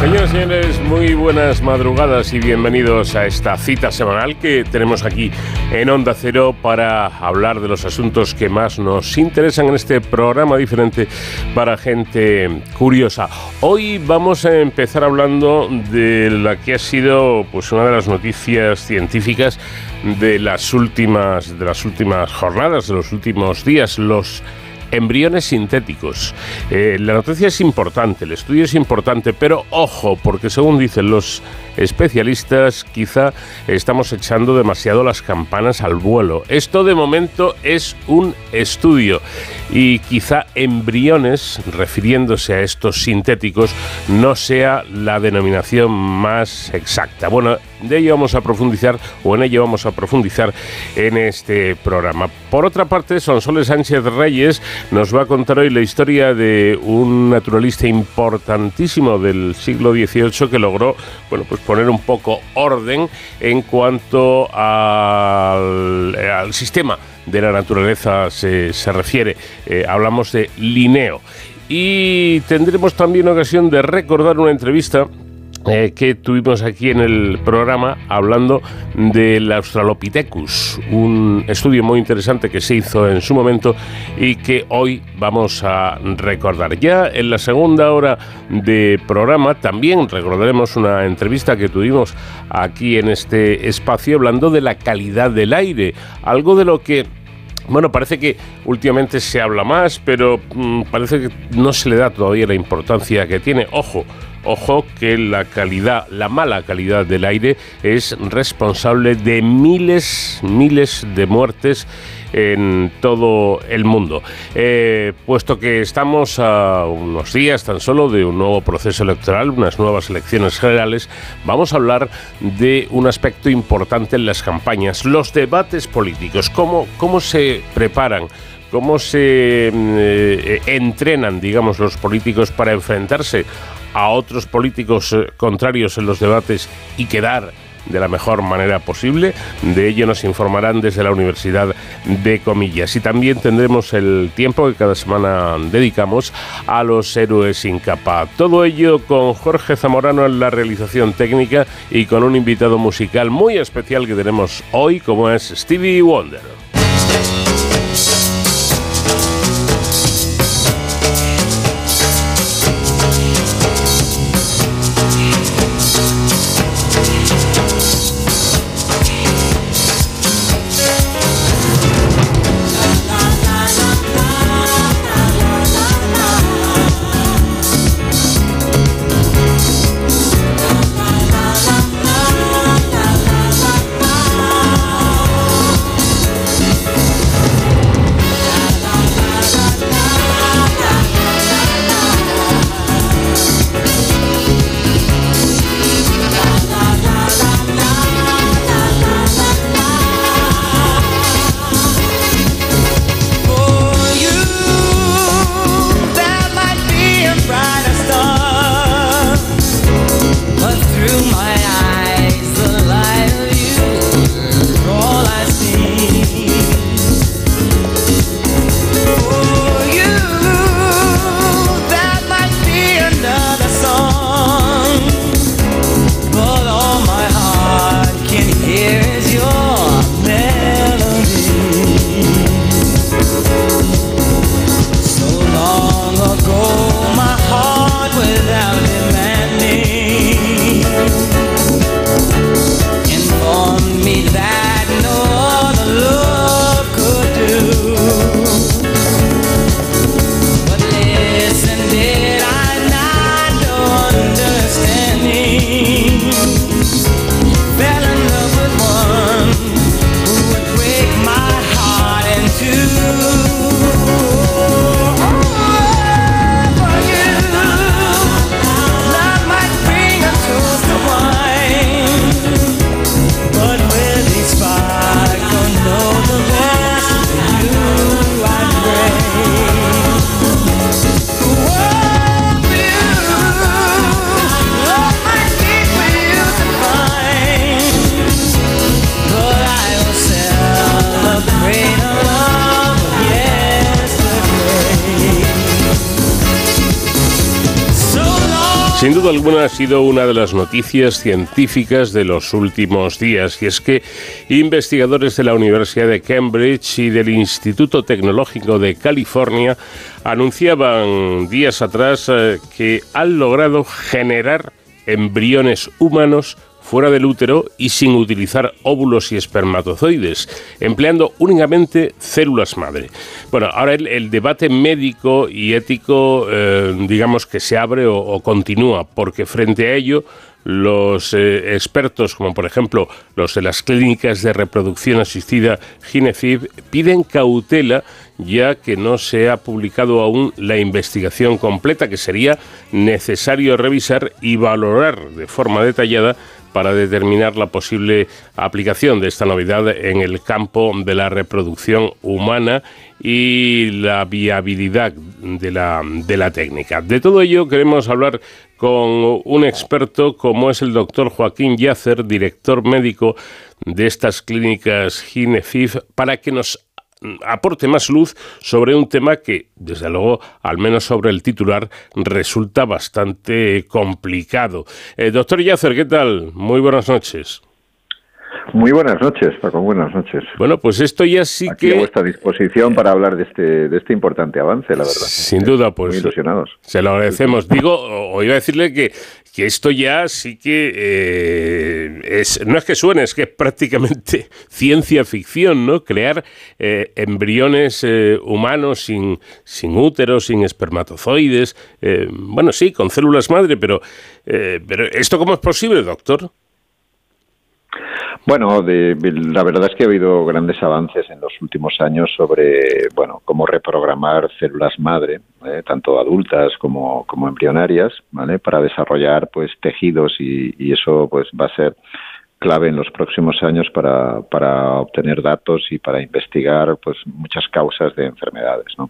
Señoras y señores, muy buenas madrugadas y bienvenidos a esta cita semanal que tenemos aquí en Onda Cero para hablar de los asuntos que más nos interesan en este programa diferente para gente curiosa. Hoy vamos a empezar hablando de la que ha sido pues una de las noticias científicas de las últimas de las últimas jornadas, de los últimos días, los embriones sintéticos. Eh, la noticia es importante, el estudio es importante, pero ojo, porque según dicen los especialistas, quizá estamos echando demasiado las campanas al vuelo. Esto de momento es un estudio y quizá embriones, refiriéndose a estos sintéticos, no sea la denominación más exacta. Bueno, de ello vamos a profundizar o en ello vamos a profundizar en este programa. Por otra parte, Sonsoles Sánchez Reyes nos va a contar hoy la historia de un naturalista importantísimo del siglo XVIII que logró, bueno, pues poner un poco orden en cuanto al, sistema de la naturaleza se, refiere. Eh, hablamos de Linneo. Y tendremos también ocasión de recordar una entrevista eh, que tuvimos aquí en el programa hablando del Australopithecus, un estudio muy interesante que se hizo en su momento y que hoy vamos a recordar. Ya en la segunda hora de programa también recordaremos una entrevista que tuvimos aquí en este espacio hablando de la calidad del aire, algo de lo que bueno, parece que últimamente se habla más, pero mm, parece que no se le da todavía la importancia que tiene. Ojo, Ojo que la calidad, la mala calidad del aire es responsable de miles, miles de muertes en todo el mundo. Eh, puesto que estamos a unos días tan solo de un nuevo proceso electoral, unas nuevas elecciones generales, vamos a hablar de un aspecto importante en las campañas, los debates políticos, cómo, cómo se preparan cómo se mm, eh, entrenan, digamos, los políticos para enfrentarse a otros políticos eh, contrarios en los debates y quedar de la mejor manera posible. De ello nos informarán desde la Universidad de Comillas. Y también tendremos el tiempo que cada semana dedicamos a los héroes sin. Todo ello con Jorge Zamorano en la realización técnica y con un invitado musical muy especial que tenemos hoy, como es Stevie Wonder. Ha sido una de las noticias científicas de los últimos días y es que investigadores de la Universidad de Cambridge y del Instituto Tecnológico de California anunciaban días atrás eh, que han logrado generar embriones humanos fuera del útero y sin utilizar óvulos y espermatozoides, empleando únicamente células madre. Bueno, ahora el, debate médico y ético, eh, digamos que se abre o continúa, porque frente a ello los eh, expertos, como por ejemplo los de las clínicas de reproducción asistida Ginefib, piden cautela ya que no se ha publicado aún la investigación completa que sería necesario revisar y valorar de forma detallada para determinar la posible aplicación de esta novedad en el campo de la reproducción humana y la viabilidad de la, de la técnica. De todo ello queremos hablar con un experto como es el doctor Joaquín Yacer, director médico de estas clínicas Ginefif, para que nos aporte más luz sobre un tema que, desde luego, al menos sobre el titular, resulta bastante complicado. Eh, doctor Yacer, ¿qué tal? Muy buenas noches. Muy buenas noches, Paco, buenas noches. Bueno, pues esto ya sí que... a vuestra disposición para hablar de este, de este importante avance, la verdad. Sin duda, pues... Muy ilusionados. Se lo agradecemos. Digo, o iba a decirle que, que esto ya sí que eh, es... No es que suene, es que es prácticamente ciencia ficción, ¿no? Crear eh, embriones eh, humanos sin, sin útero, sin espermatozoides. bueno, sí, con células madre, pero, pero ¿esto cómo es posible, doctor? Bueno, la verdad es que ha habido grandes avances en los últimos años sobre, bueno, cómo reprogramar células madre, ¿eh? tanto adultas como, como embrionarias, ¿vale? Para desarrollar, pues, tejidos y, y eso, pues, va a ser clave en los próximos años para, para obtener datos y para investigar pues muchas causas de enfermedades ¿no?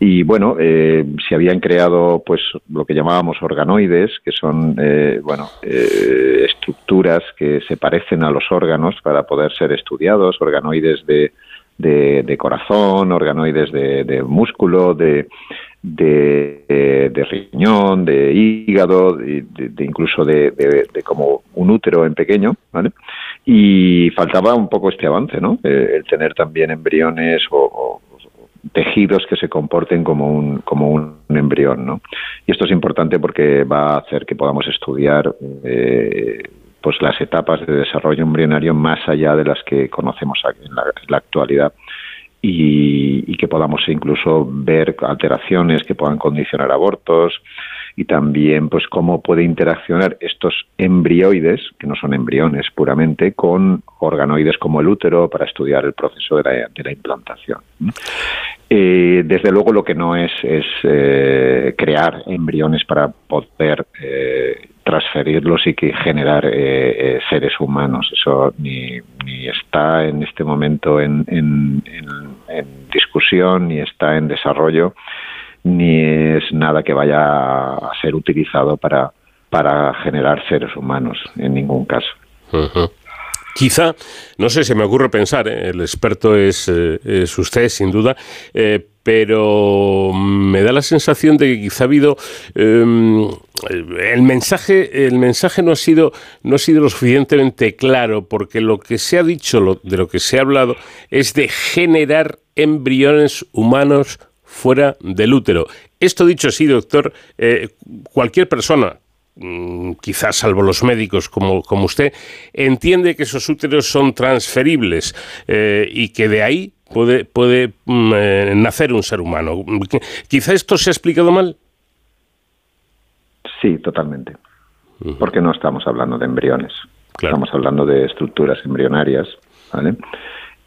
y bueno eh, se habían creado pues lo que llamábamos organoides que son eh, bueno eh, estructuras que se parecen a los órganos para poder ser estudiados organoides de, de, corazón organoides de, de músculo de de, de, riñón, de hígado, de, incluso de, como un útero en pequeño, ¿vale? Y faltaba un poco este avance, ¿no? Eh, el tener también embriones o, tejidos que se comporten como un, como un embrión, ¿no? Y esto es importante porque va a hacer que podamos estudiar eh, pues las etapas de desarrollo embrionario más allá de las que conocemos en la actualidad y, que podamos incluso ver alteraciones que puedan condicionar abortos y también pues cómo puede interaccionar estos embrioides, que no son embriones puramente, con organoides como el útero para estudiar el proceso de la, de la implantación. Eh, desde luego lo que no es es eh, crear embriones para poder eh, transferirlos y que generar seres humanos. Eso ni, está en este momento en, en, discusión, ni está en desarrollo, ni es nada que vaya a ser utilizado para, para generar seres humanos, en ningún caso. Quizá, no sé, se me ocurre pensar, ¿eh? el experto es, es, usted, sin duda, pero me da la sensación de que quizá ha habido em, el mensaje, el mensaje no ha sido no ha sido lo suficientemente claro porque lo que se ha dicho, de lo que se ha hablado es de generar embriones humanos fuera del útero. Esto dicho así, doctor, eh, cualquier persona mm, quizás salvo los médicos como, como, usted, entiende que esos úteros son transferibles eh, y que de ahí puede, puede mm, eh, nacer un ser humano. Quizá esto se ha explicado mal. Sí, totalmente. Porque no estamos hablando de embriones. Estamos hablando de estructuras embrionarias, ¿vale?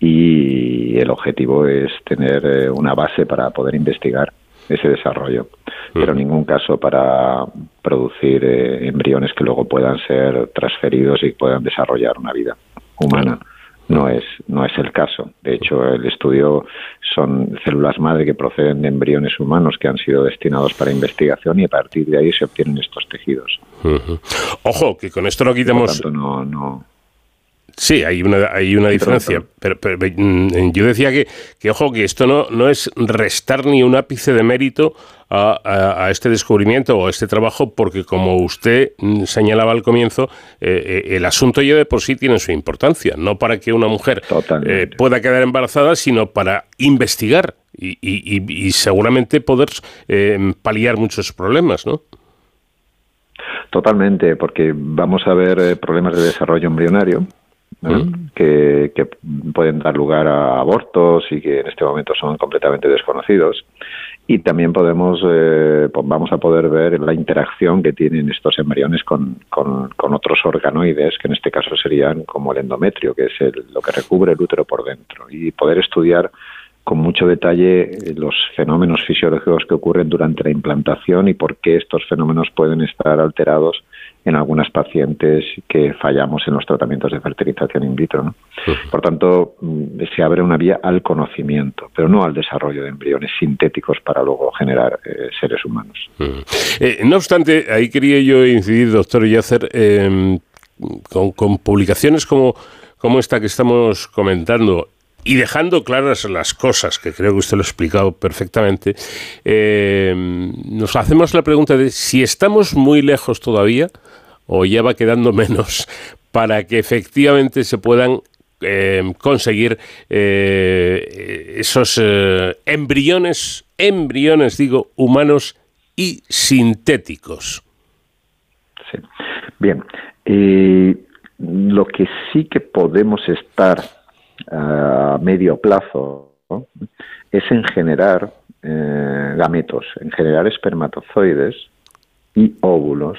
Y el objetivo es tener eh, una base para poder investigar ese desarrollo, pero en ningún caso para producir eh, embriones que luego puedan ser transferidos y puedan desarrollar una vida humana. No es, no es el caso. De hecho, el estudio son células madre que proceden de embriones humanos que han sido destinados para investigación y a partir de ahí se obtienen estos tejidos. Ojo, que con esto no quitamos... no, no, Sí, hay una, hay una diferencia. Pero, mm, yo decía que, que, ojo, que esto no, no es restar ni un ápice de mérito a, este descubrimiento o a este trabajo, porque como usted mm, señalaba al comienzo, eh, eh, el asunto ya de por sí tiene su importancia, no para que una mujer eh, pueda quedar embarazada, sino para investigar y, y seguramente poder paliar muchos problemas, ¿no? Totalmente, porque vamos a ver problemas de desarrollo embrionario, que, pueden dar lugar a abortos y que en este momento son completamente desconocidos. Y también podemos, eh, vamos a poder ver la interacción que tienen estos embriones con, con, otros organoides, que en este caso serían como el endometrio, que es lo que recubre el útero por dentro, y poder estudiar con mucho detalle eh, los fenómenos fisiológicos que ocurren durante la implantación y por qué estos fenómenos pueden estar alterados en algunas pacientes que fallamos en los tratamientos de fertilización in vitro. Por tanto, mm, se abre una vía al conocimiento, pero no al desarrollo de embriones sintéticos para luego generar eh, seres humanos. Eh, no obstante, ahí quería yo incidir, doctor Yacer, em, con, con publicaciones como, como esta que estamos comentando y dejando claras las cosas, que creo que usted lo ha explicado perfectamente, eh, nos hacemos la pregunta de si estamos muy lejos todavía o ya va quedando menos para que efectivamente se puedan eh, conseguir eh, esos embriones, embriones digo, humanos y sintéticos. Sí. Bien, lo que sí que podemos estar a medio plazo es en generar eh, gametos, en generar espermatozoides y óvulos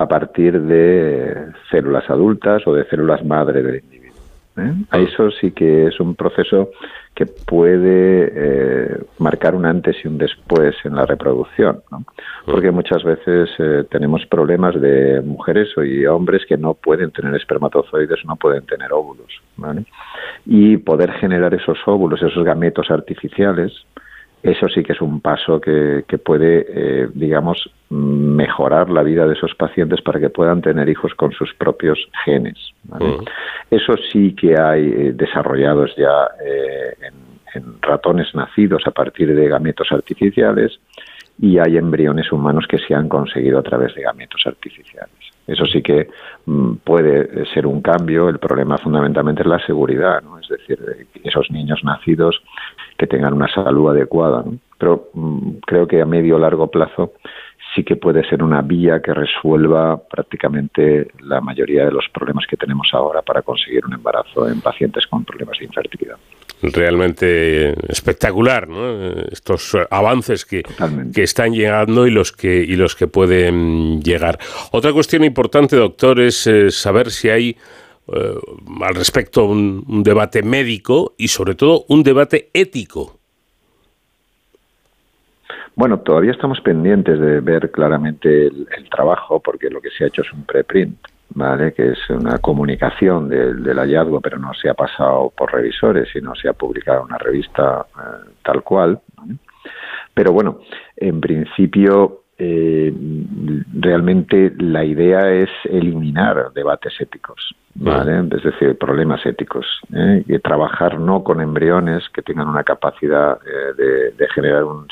a partir de células adultas o de células madre del individuo. ¿eh? Eso sí que es un proceso que puede eh, marcar un antes y un después en la reproducción, porque muchas veces eh, tenemos problemas de mujeres y hombres que no pueden tener espermatozoides, no pueden tener óvulos, y poder generar esos óvulos, esos gametos artificiales, eso sí que es un paso que, puede, eh, digamos, mejorar la vida de esos pacientes para que puedan tener hijos con sus propios genes. Eso sí que hay eh, desarrollados ya eh, en, ratones nacidos a partir de gametos artificiales y hay embriones humanos que se han conseguido a través de gametos artificiales. Eso sí que mm, puede ser un cambio. El problema fundamentalmente es la seguridad, ¿no? es decir, esos niños nacidos que tengan una salud adecuada. Pero mm, creo que a medio o largo plazo sí que puede ser una vía que resuelva prácticamente la mayoría de los problemas que tenemos ahora para conseguir un embarazo en pacientes con problemas de infertilidad. Realmente espectacular, ¿no? Estos avances que, que están llegando y los que y los que pueden llegar. Otra cuestión importante, doctor, es eh, saber si hay eh, al respecto un, debate médico y sobre todo un debate ético. Bueno, todavía estamos pendientes de ver claramente el, trabajo porque lo que se ha hecho es un preprint, ¿vale? Que es una comunicación del hallazgo, pero no se ha pasado por revisores, sino se ha publicado una revista eh, tal cual. Pero bueno, en principio eh, realmente la idea es eliminar debates éticos, ¿vale? Es decir, problemas éticos. ¿eh? Y trabajar no con embriones que tengan una capacidad eh, de, generar un,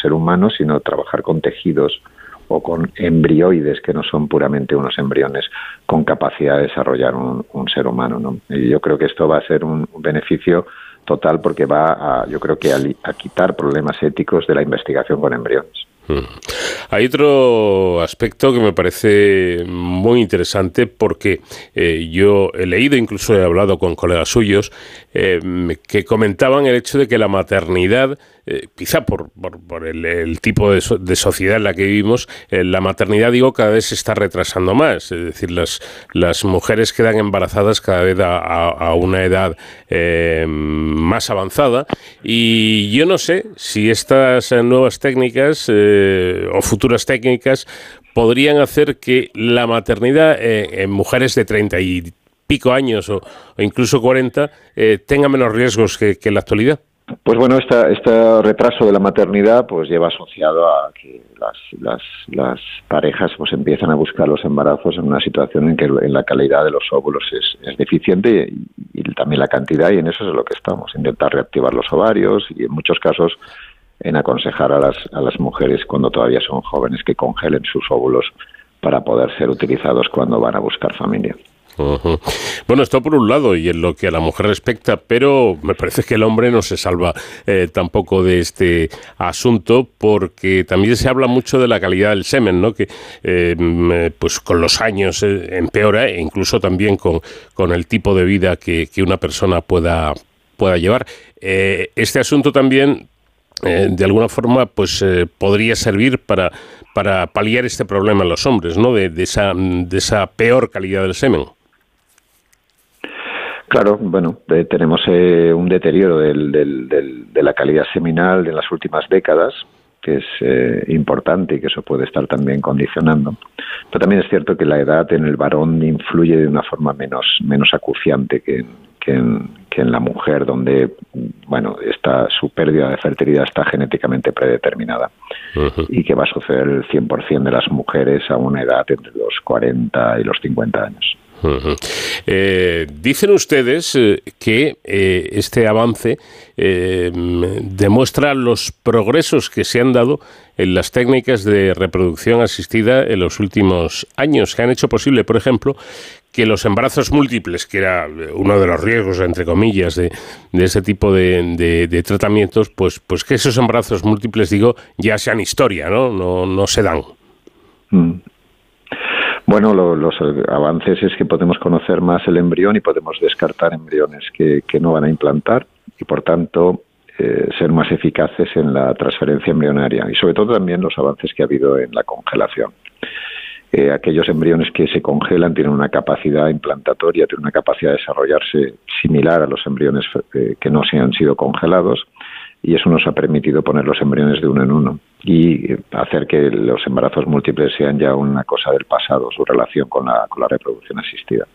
ser humano, sino trabajar con tejidos o con embrioides que no son puramente unos embriones con capacidad de desarrollar un, ser humano. ¿no? Y yo creo que esto va a ser un, beneficio total porque va a, yo creo que a quitar problemas éticos de la investigación con embriones. Mm. Hay otro aspecto que me parece muy interesante porque eh, yo he leído, incluso he hablado con colegas suyos, eh, que comentaban el hecho de que la maternidad eh, quizá por, por, el, tipo de, sociedad en la que vivimos, eh, la maternidad, digo, cada vez se está retrasando más. Es decir, las, las mujeres quedan embarazadas cada vez a, una edad eh, más avanzada. Y yo no sé si estas nuevas técnicas o futuras técnicas podrían hacer que la maternidad en mujeres de 30 y pico años o, incluso 40 tenga menos riesgos que, en la actualidad. Pues bueno, este retraso de la maternidad pues lleva asociado a que las, parejas pues empiezan a buscar los embarazos en una situación en que la calidad de los óvulos es, deficiente y, también la cantidad y en eso es lo que estamos, intentar reactivar los ovarios y en muchos casos en aconsejar a las, a las mujeres cuando todavía son jóvenes que congelen sus óvulos para poder ser utilizados cuando van a buscar familia. Bueno, esto por un lado y en lo que a la mujer respecta, pero me parece que el hombre no se salva eh, tampoco de este asunto porque también se habla mucho de la calidad del semen, ¿no? Que eh, pues con los años eh, empeora e incluso también con, con el tipo de vida que, que una persona pueda pueda llevar. este asunto también de alguna forma pues podría servir para, para paliar este problema en los hombres, ¿no? De, esa, de esa peor calidad del semen. Claro, bueno, tenemos eh, un deterioro de la calidad seminal en las últimas décadas, que es eh, importante y que eso puede estar también condicionando. Pero también es cierto que la edad en el varón influye de una forma menos, menos acuciante que, que, en, que en la mujer, donde bueno, está, su pérdida de fertilidad está genéticamente predeterminada. Y que va a suceder el 100% de las mujeres a una edad entre los 40 y los 50 años. Eh, dicen ustedes eh, que eh, este avance demuestra los progresos que se han dado en las técnicas de reproducción asistida en los últimos años, que han hecho posible, por ejemplo, que los embarazos múltiples, que era uno de los riesgos, entre comillas, de, ese tipo de, tratamientos, pues, pues que esos embarazos múltiples, digo, ya sean historia, ¿no? No, no se dan. Mm. Bueno, los avances es que podemos conocer más el embrión y podemos descartar embriones que, no van a implantar y, por tanto, eh, ser más eficaces en la transferencia embrionaria y, sobre todo, también los avances que ha habido en la congelación. Aquellos embriones que se congelan tienen una capacidad implantatoria, tienen una capacidad de desarrollarse similar a los embriones eh, que no se han sido congelados y eso nos ha permitido poner los embriones de uno en uno y hacer que los embarazos múltiples sean ya una cosa del pasado, su relación con la, con la reproducción asistida.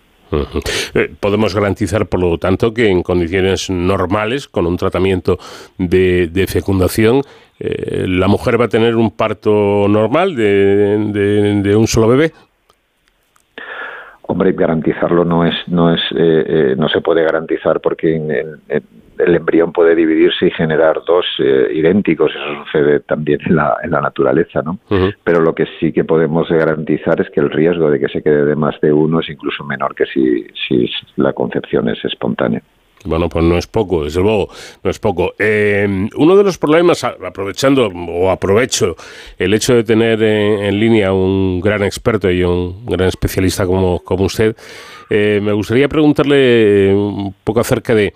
Eh, podemos garantizar, por lo tanto, que en condiciones normales, con un tratamiento de, de fecundación, eh, la mujer va a tener un parto normal de, de, un solo bebé. Hombre, garantizarlo no es, no es, eh, no se puede garantizar porque en, en, el embrión puede dividirse y generar dos eh, idénticos, eso sucede también en la, en la naturaleza, ¿no? Pero lo que sí que podemos garantizar es que el riesgo de que se quede de más de uno es incluso menor que si, si la concepción es espontánea. Bueno, pues no es poco, desde luego, no es poco. Eh, uno de los problemas, aprovechando o aprovecho el hecho de tener en, línea un gran experto y un gran especialista como, como usted, eh, me gustaría preguntarle un poco acerca de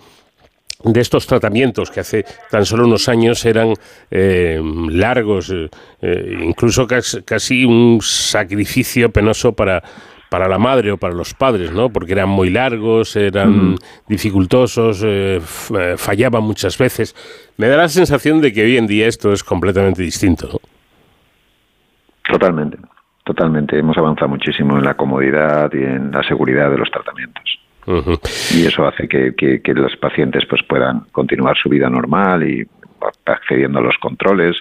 de estos tratamientos que hace tan solo unos años eran eh, largos, eh, eh, incluso casi, un sacrificio penoso para, para la madre o para los padres, ¿no? Porque eran muy largos, eran dificultosos, fallaban muchas veces. Me da la sensación de que hoy en día esto es completamente distinto, ¿no? Totalmente, totalmente. Hemos avanzado muchísimo en la comodidad y en la seguridad de los tratamientos. Y eso hace que, que, los pacientes pues puedan continuar su vida normal y accediendo a los controles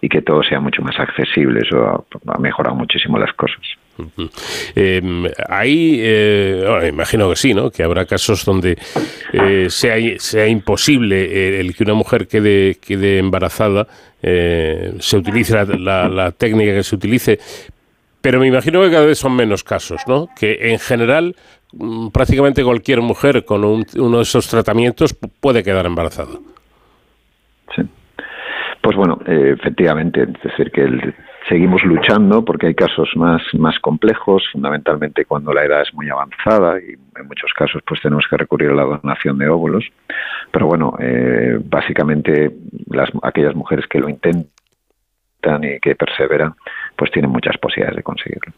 y que todo sea mucho más accesible. Eso ha, mejorado muchísimo las cosas. Em, ahí, eh, imagino que sí, ¿no? Que habrá casos donde eh, sea, sea imposible el que una mujer quede, quede embarazada, eh, se utilice la, la, técnica que se utilice, pero me imagino que cada vez son menos casos, ¿no? Que en general Mm, prácticamente cualquier mujer con uno de esos tratamientos puede quedar embarazada. Sí. Pues bueno, eh, efectivamente, es decir, que seguimos luchando porque hay casos más, más complejos, fundamentalmente cuando la edad es muy avanzada y en muchos casos pues tenemos que recurrir a la donación de óvulos. Pero bueno, eh, básicamente las, aquellas mujeres que lo intentan y que perseveran, pues tienen muchas posibilidades de conseguirlo.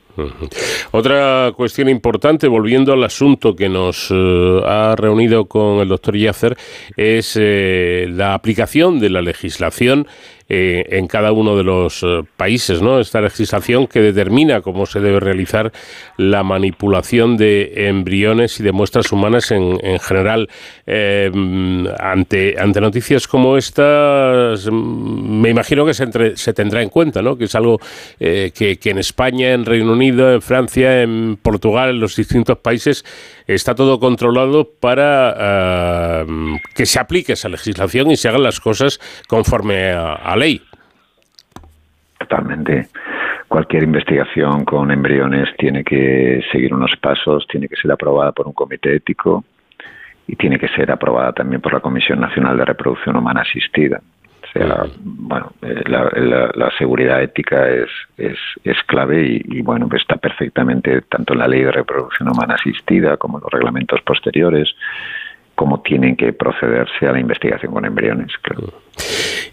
Otra cuestión importante, volviendo al asunto que nos eh, ha reunido con el doctor Yacer, es eh, la aplicación de la legislación eh, en cada uno de los eh, países, ¿no? Esta legislación que determina cómo se debe realizar la manipulación de embriones y de muestras humanas en, general. ante, ante noticias como estas, mm, me imagino que se, se tendrá en cuenta, ¿no? Que es algo que en España, en Reino Unido, en Francia, en Portugal, en los distintos países, está todo controlado para que se aplique esa legislación y se hagan las cosas conforme a, ley. Totalmente. Cualquier investigación con embriones tiene que seguir unos pasos, tiene que ser aprobada por un comité ético y tiene que ser aprobada también por la Comisión Nacional de Reproducción Humana Asistida. O sea, bueno, eh, la, seguridad ética es, es, es clave y, y, bueno, está perfectamente tanto en la Ley de Reproducción Humana Asistida como en los reglamentos posteriores cómo tienen que procederse a la investigación con embriones.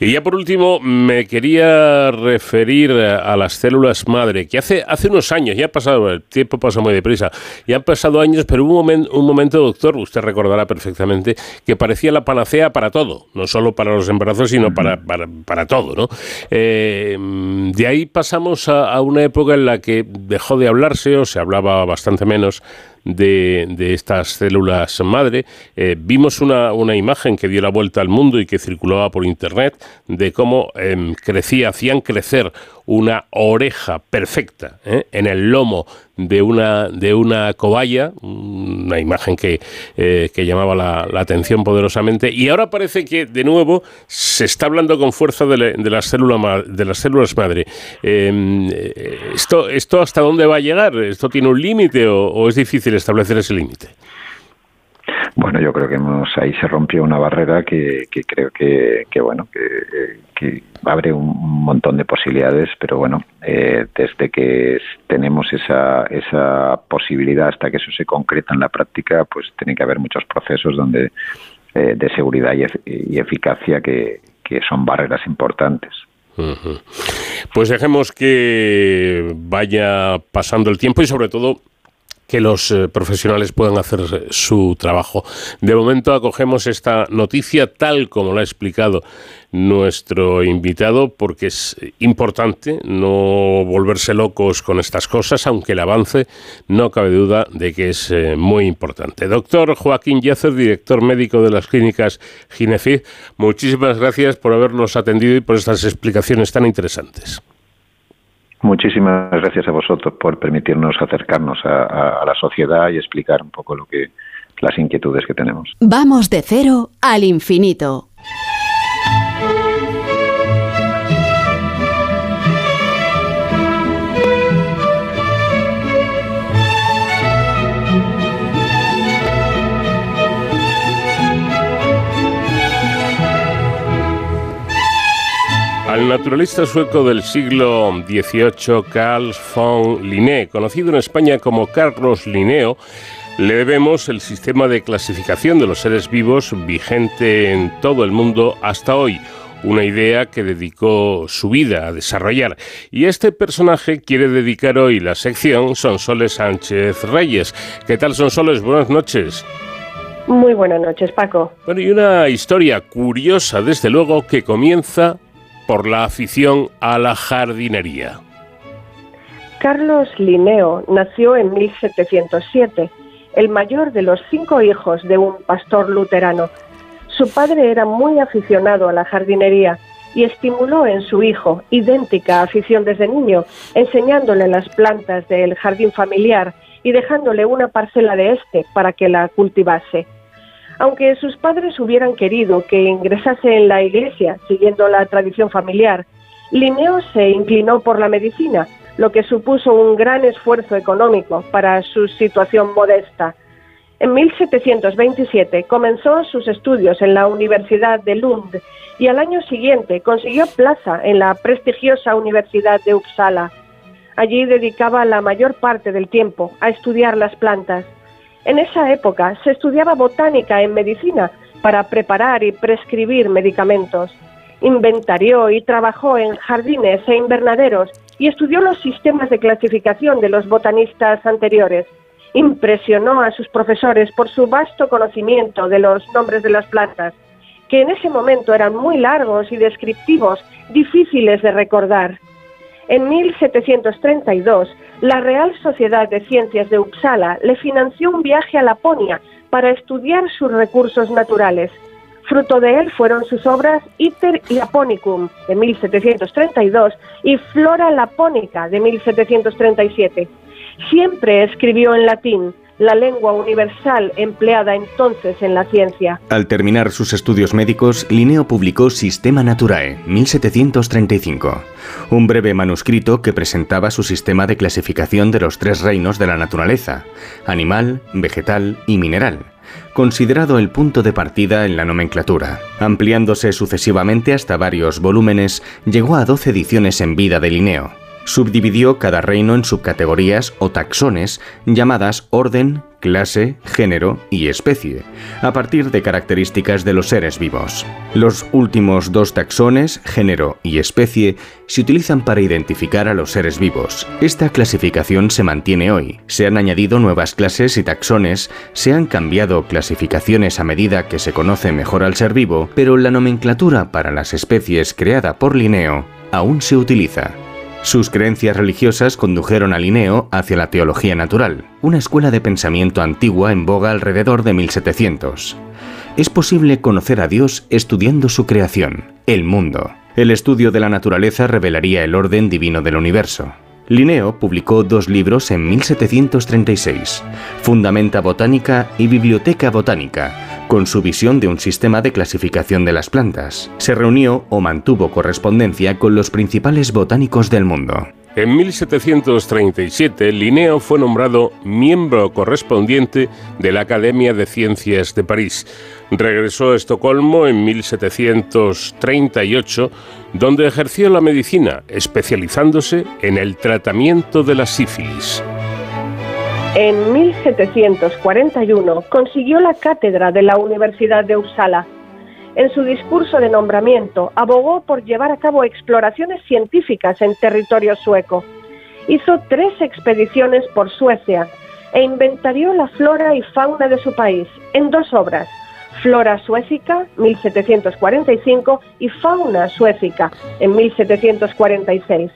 Y ya por último, me quería referir a las células madre, que hace, hace unos años, ya ha pasado, el tiempo pasa muy deprisa, ya han pasado años, pero hubo un, momento, un momento, doctor, usted recordará perfectamente, que parecía la panacea para todo, no solo para los embarazos, sino para, para, todo. ¿no? Eh, de ahí pasamos a una época en la que dejó de hablarse, o se hablaba bastante menos, de, de estas células madre. Eh, vimos una, una, imagen que dio la vuelta al mundo y que circulaba por internet de cómo em, crecía, hacían crecer una oreja perfecta ¿eh? en el lomo de una, de una cobaya, una imagen que, eh, que llamaba la, atención poderosamente. Y ahora parece que de nuevo se está hablando con fuerza de, de las, células, de las células madre. Em, esto, ¿Esto hasta dónde va a llegar? ¿Esto tiene un límite o es difícil establecer ese límite? Bueno, yo creo que hemos, ahí se rompió una barrera que, creo que, bueno, que, abre un montón de posibilidades, pero bueno, eh, desde que tenemos esa, esa posibilidad hasta que eso se concreta en la práctica, pues tiene que haber muchos procesos donde eh, de seguridad y, eficacia que, son barreras importantes. Pues dejemos que vaya pasando el tiempo y sobre todo que los eh, profesionales puedan hacer eh, su trabajo. De momento acogemos esta noticia tal como la ha explicado nuestro invitado porque es importante no volverse locos con estas cosas, aunque el avance no cabe duda de que es eh, muy importante. Doctor Joaquín Yacer, director médico de las clínicas Ginefid, muchísimas gracias por habernos atendido y por estas explicaciones tan interesantes. Muchísimas gracias a vosotros por permitirnos acercarnos a, la sociedad y explicar un poco lo que las inquietudes que tenemos. Vamos de cero al infinito. Al naturalista sueco del siglo XVIII, Carl von Linné, conocido en España como Carlos Linneo, le debemos el sistema de clasificación de los seres vivos vigente en todo el mundo hasta hoy, una idea que dedicó su vida a desarrollar. Y este personaje quiere dedicar hoy la sección Sonsoles Sánchez Reyes. ¿Qué tal Sonsoles? Buenas noches. Muy buenas noches, Paco. Bueno, y una historia curiosa, desde luego, que comienza por la afición a la jardinería. Carlos Linneo nació en 1707, el mayor de los cinco hijos de un pastor luterano. Su padre era muy aficionado a la jardinería y estimuló en su hijo idéntica afición desde niño, enseñándole las plantas del jardín familiar y dejándole una parcela de este para que la cultivase. Aunque sus padres hubieran querido que ingresase en la iglesia, siguiendo la tradición familiar, Linneo se inclinó por la medicina, lo que supuso un gran esfuerzo económico para su situación modesta. En 1727 comenzó sus estudios en la Universidad de Lund y al año siguiente consiguió plaza en la prestigiosa Universidad de Uppsala. Allí dedicaba la mayor parte del tiempo a estudiar las plantas. En esa época se estudiaba botánica en medicina para preparar y prescribir medicamentos. Inventarió y trabajó en jardines e invernaderos y estudió los sistemas de clasificación de los botanistas anteriores. Impresionó a sus profesores por su vasto conocimiento de los nombres de las plantas, que en ese momento eran muy largos y descriptivos, difíciles de recordar. En 1732, la Real Sociedad de Ciencias de Uppsala le financió un viaje a Laponia para estudiar sus recursos naturales. Fruto de él fueron sus obras Iter Laponicum de 1732 y Flora Laponica de 1737. Siempre escribió en latín, la lengua universal empleada entonces en la ciencia. Al terminar sus estudios médicos, Linneo publicó Sistema Naturae, 1735, un breve manuscrito que presentaba su sistema de clasificación de los tres reinos de la naturaleza, animal, vegetal y mineral, considerado el punto de partida en la nomenclatura. Ampliándose sucesivamente hasta varios volúmenes, llegó a 12 ediciones en vida de Linneo subdividió cada reino en subcategorías o taxones llamadas orden, clase, género y especie, a partir de características de los seres vivos. Los últimos dos taxones, género y especie, se utilizan para identificar a los seres vivos. Esta clasificación se mantiene hoy. Se han añadido nuevas clases y taxones, se han cambiado clasificaciones a medida que se conoce mejor al ser vivo, pero la nomenclatura para las especies creada por Linneo aún se utiliza. Sus creencias religiosas condujeron a Linneo hacia la teología natural, una escuela de pensamiento antigua en boga alrededor de 1700. Es posible conocer a Dios estudiando su creación, el mundo. El estudio de la naturaleza revelaría el orden divino del universo. Linneo publicó dos libros en 1736, Fundamenta Botánica y Biblioteca Botánica, con su visión de un sistema de clasificación de las plantas. Se reunió o mantuvo correspondencia con los principales botánicos del mundo. En 1737, Linneo fue nombrado miembro correspondiente de la Academia de Ciencias de París. Regresó a Estocolmo en 1738, donde ejerció la medicina, especializándose en el tratamiento de la sífilis. En 1741 consiguió la cátedra de la Universidad de Uppsala en su discurso de nombramiento, abogó por llevar a cabo exploraciones científicas en territorio sueco. Hizo tres expediciones por Suecia e inventarió la flora y fauna de su país en dos obras, Flora Suécica, 1745, y Fauna Suécica, en 1746.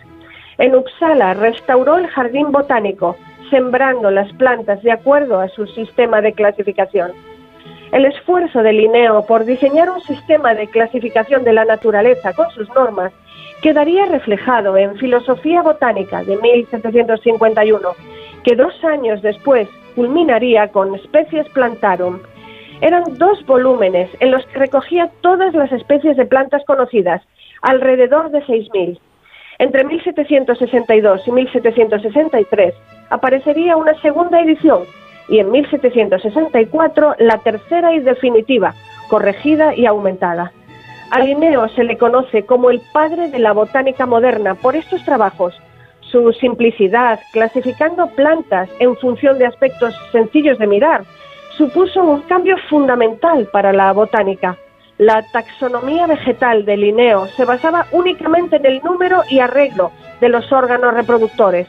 En Uppsala restauró el jardín botánico, sembrando las plantas de acuerdo a su sistema de clasificación. El esfuerzo de Linneo por diseñar un sistema de clasificación de la naturaleza con sus normas quedaría reflejado en Filosofía Botánica de 1751, que dos años después culminaría con Species Plantarum. Eran dos volúmenes en los que recogía todas las especies de plantas conocidas, alrededor de 6.000. Entre 1762 y 1763 aparecería una segunda edición y en 1764 la tercera y definitiva, corregida y aumentada. A Linneo se le conoce como el padre de la botánica moderna por estos trabajos. Su simplicidad, clasificando plantas en función de aspectos sencillos de mirar, supuso un cambio fundamental para la botánica. La taxonomía vegetal de Linneo se basaba únicamente en el número y arreglo de los órganos reproductores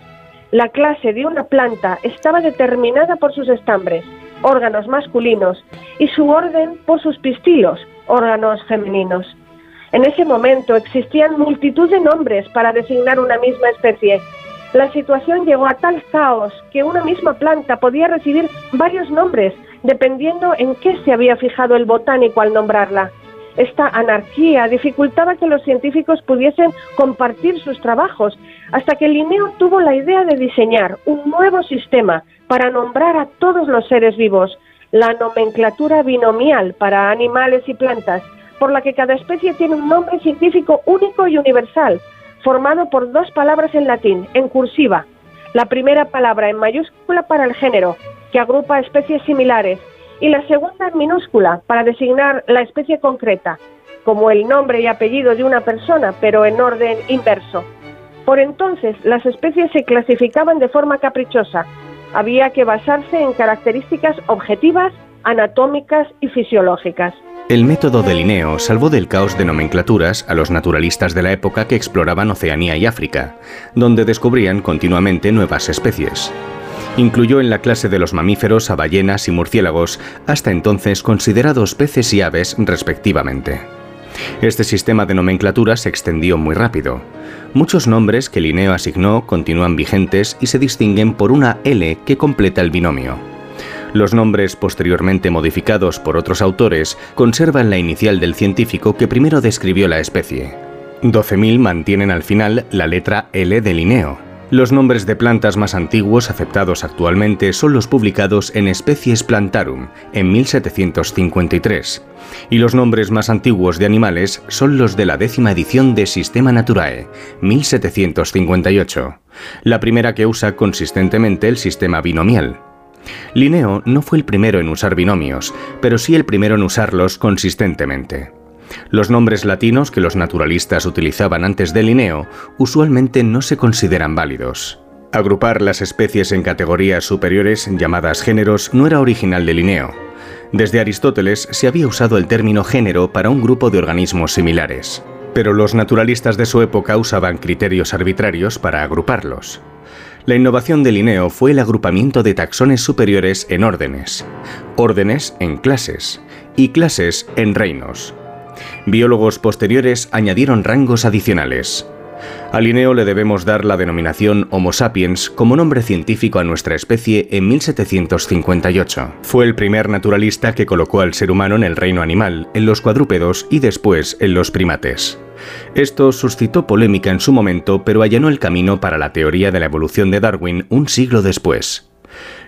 la clase de una planta estaba determinada por sus estambres, órganos masculinos, y su orden por sus pistilos, órganos femeninos. En ese momento existían multitud de nombres para designar una misma especie. La situación llegó a tal caos que una misma planta podía recibir varios nombres, dependiendo en qué se había fijado el botánico al nombrarla. Esta anarquía dificultaba que los científicos pudiesen compartir sus trabajos, hasta que Linneo tuvo la idea de diseñar un nuevo sistema para nombrar a todos los seres vivos, la nomenclatura binomial para animales y plantas, por la que cada especie tiene un nombre científico único y universal, formado por dos palabras en latín, en cursiva. La primera palabra en mayúscula para el género, que agrupa especies similares, y la segunda en minúscula para designar la especie concreta, como el nombre y apellido de una persona, pero en orden inverso. Por entonces, las especies se clasificaban de forma caprichosa. Había que basarse en características objetivas, anatómicas y fisiológicas. El método de Linneo salvó del caos de nomenclaturas a los naturalistas de la época que exploraban Oceanía y África, donde descubrían continuamente nuevas especies. Incluyó en la clase de los mamíferos a ballenas y murciélagos, hasta entonces considerados peces y aves respectivamente. Este sistema de nomenclatura se extendió muy rápido. Muchos nombres que Linneo asignó continúan vigentes y se distinguen por una L que completa el binomio. Los nombres posteriormente modificados por otros autores conservan la inicial del científico que primero describió la especie. 12.000 mantienen al final la letra L de Linneo. Los nombres de plantas más antiguos aceptados actualmente son los publicados en Species Plantarum en 1753, y los nombres más antiguos de animales son los de la décima edición de Sistema Naturae, 1758, la primera que usa consistentemente el sistema binomial. Linneo no fue el primero en usar binomios, pero sí el primero en usarlos consistentemente. Los nombres latinos que los naturalistas utilizaban antes de Linneo usualmente no se consideran válidos. Agrupar las especies en categorías superiores llamadas géneros no era original de Linneo. Desde Aristóteles se había usado el término género para un grupo de organismos similares, pero los naturalistas de su época usaban criterios arbitrarios para agruparlos. La innovación de Linneo fue el agrupamiento de taxones superiores en órdenes, órdenes en clases y clases en reinos. Biólogos posteriores añadieron rangos adicionales. A Linneo le debemos dar la denominación Homo sapiens como nombre científico a nuestra especie en 1758. Fue el primer naturalista que colocó al ser humano en el reino animal, en los cuadrúpedos y después en los primates. Esto suscitó polémica en su momento, pero allanó el camino para la teoría de la evolución de Darwin un siglo después.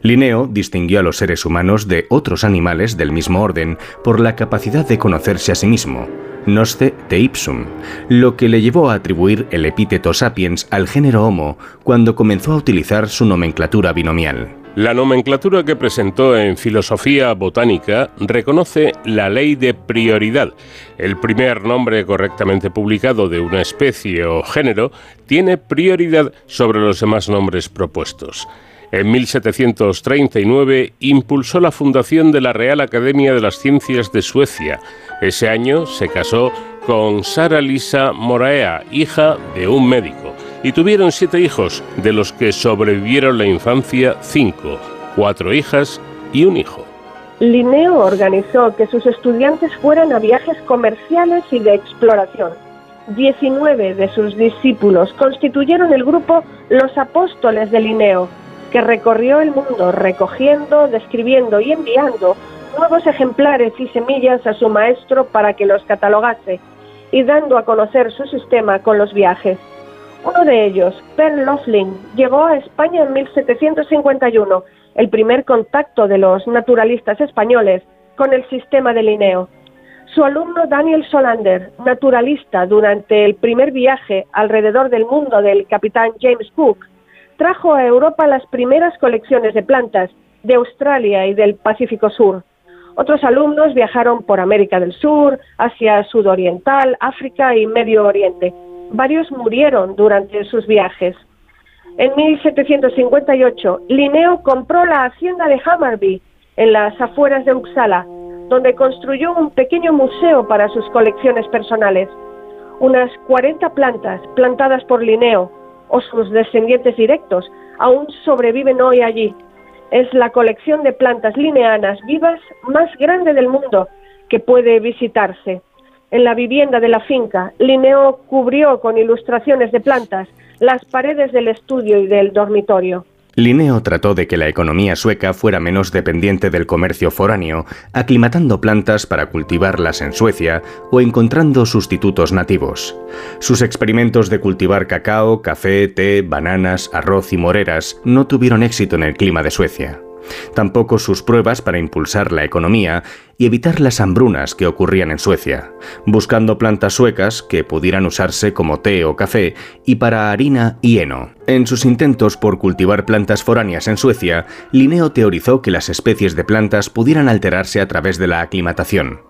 Linneo distinguió a los seres humanos de otros animales del mismo orden por la capacidad de conocerse a sí mismo, nosce te ipsum, lo que le llevó a atribuir el epíteto sapiens al género Homo cuando comenzó a utilizar su nomenclatura binomial. La nomenclatura que presentó en Filosofía Botánica reconoce la ley de prioridad. El primer nombre correctamente publicado de una especie o género tiene prioridad sobre los demás nombres propuestos. En 1739 impulsó la fundación de la Real Academia de las Ciencias de Suecia. Ese año se casó con Sara Lisa Moraea, hija de un médico y tuvieron siete hijos, de los que sobrevivieron la infancia cinco, cuatro hijas y un hijo. Linneo organizó que sus estudiantes fueran a viajes comerciales y de exploración. Diecinueve de sus discípulos constituyeron el grupo Los Apóstoles de Linneo, que recorrió el mundo recogiendo, describiendo y enviando nuevos ejemplares y semillas a su maestro para que los catalogase y dando a conocer su sistema con los viajes. Uno de ellos, Per Loughlin, llegó a España en 1751, el primer contacto de los naturalistas españoles con el sistema de Linneo. Su alumno Daniel Solander, naturalista durante el primer viaje alrededor del mundo del capitán James Cook, trajo a Europa las primeras colecciones de plantas de Australia y del Pacífico Sur. Otros alumnos viajaron por América del Sur, Asia Sudoriental, África y Medio Oriente varios murieron durante sus viajes. En 1758, Linneo compró la hacienda de Hammarby, en las afueras de Uppsala, donde construyó un pequeño museo para sus colecciones personales. Unas 40 plantas plantadas por Linneo o sus descendientes directos aún sobreviven hoy allí. Es la colección de plantas lineanas vivas más grande del mundo que puede visitarse. En la vivienda de la finca, Linneo cubrió con ilustraciones de plantas las paredes del estudio y del dormitorio. Linneo trató de que la economía sueca fuera menos dependiente del comercio foráneo, aclimatando plantas para cultivarlas en Suecia o encontrando sustitutos nativos. Sus experimentos de cultivar cacao, café, té, bananas, arroz y moreras no tuvieron éxito en el clima de Suecia tampoco sus pruebas para impulsar la economía y evitar las hambrunas que ocurrían en Suecia, buscando plantas suecas que pudieran usarse como té o café y para harina y heno. En sus intentos por cultivar plantas foráneas en Suecia, Linneo teorizó que las especies de plantas pudieran alterarse a través de la aclimatación.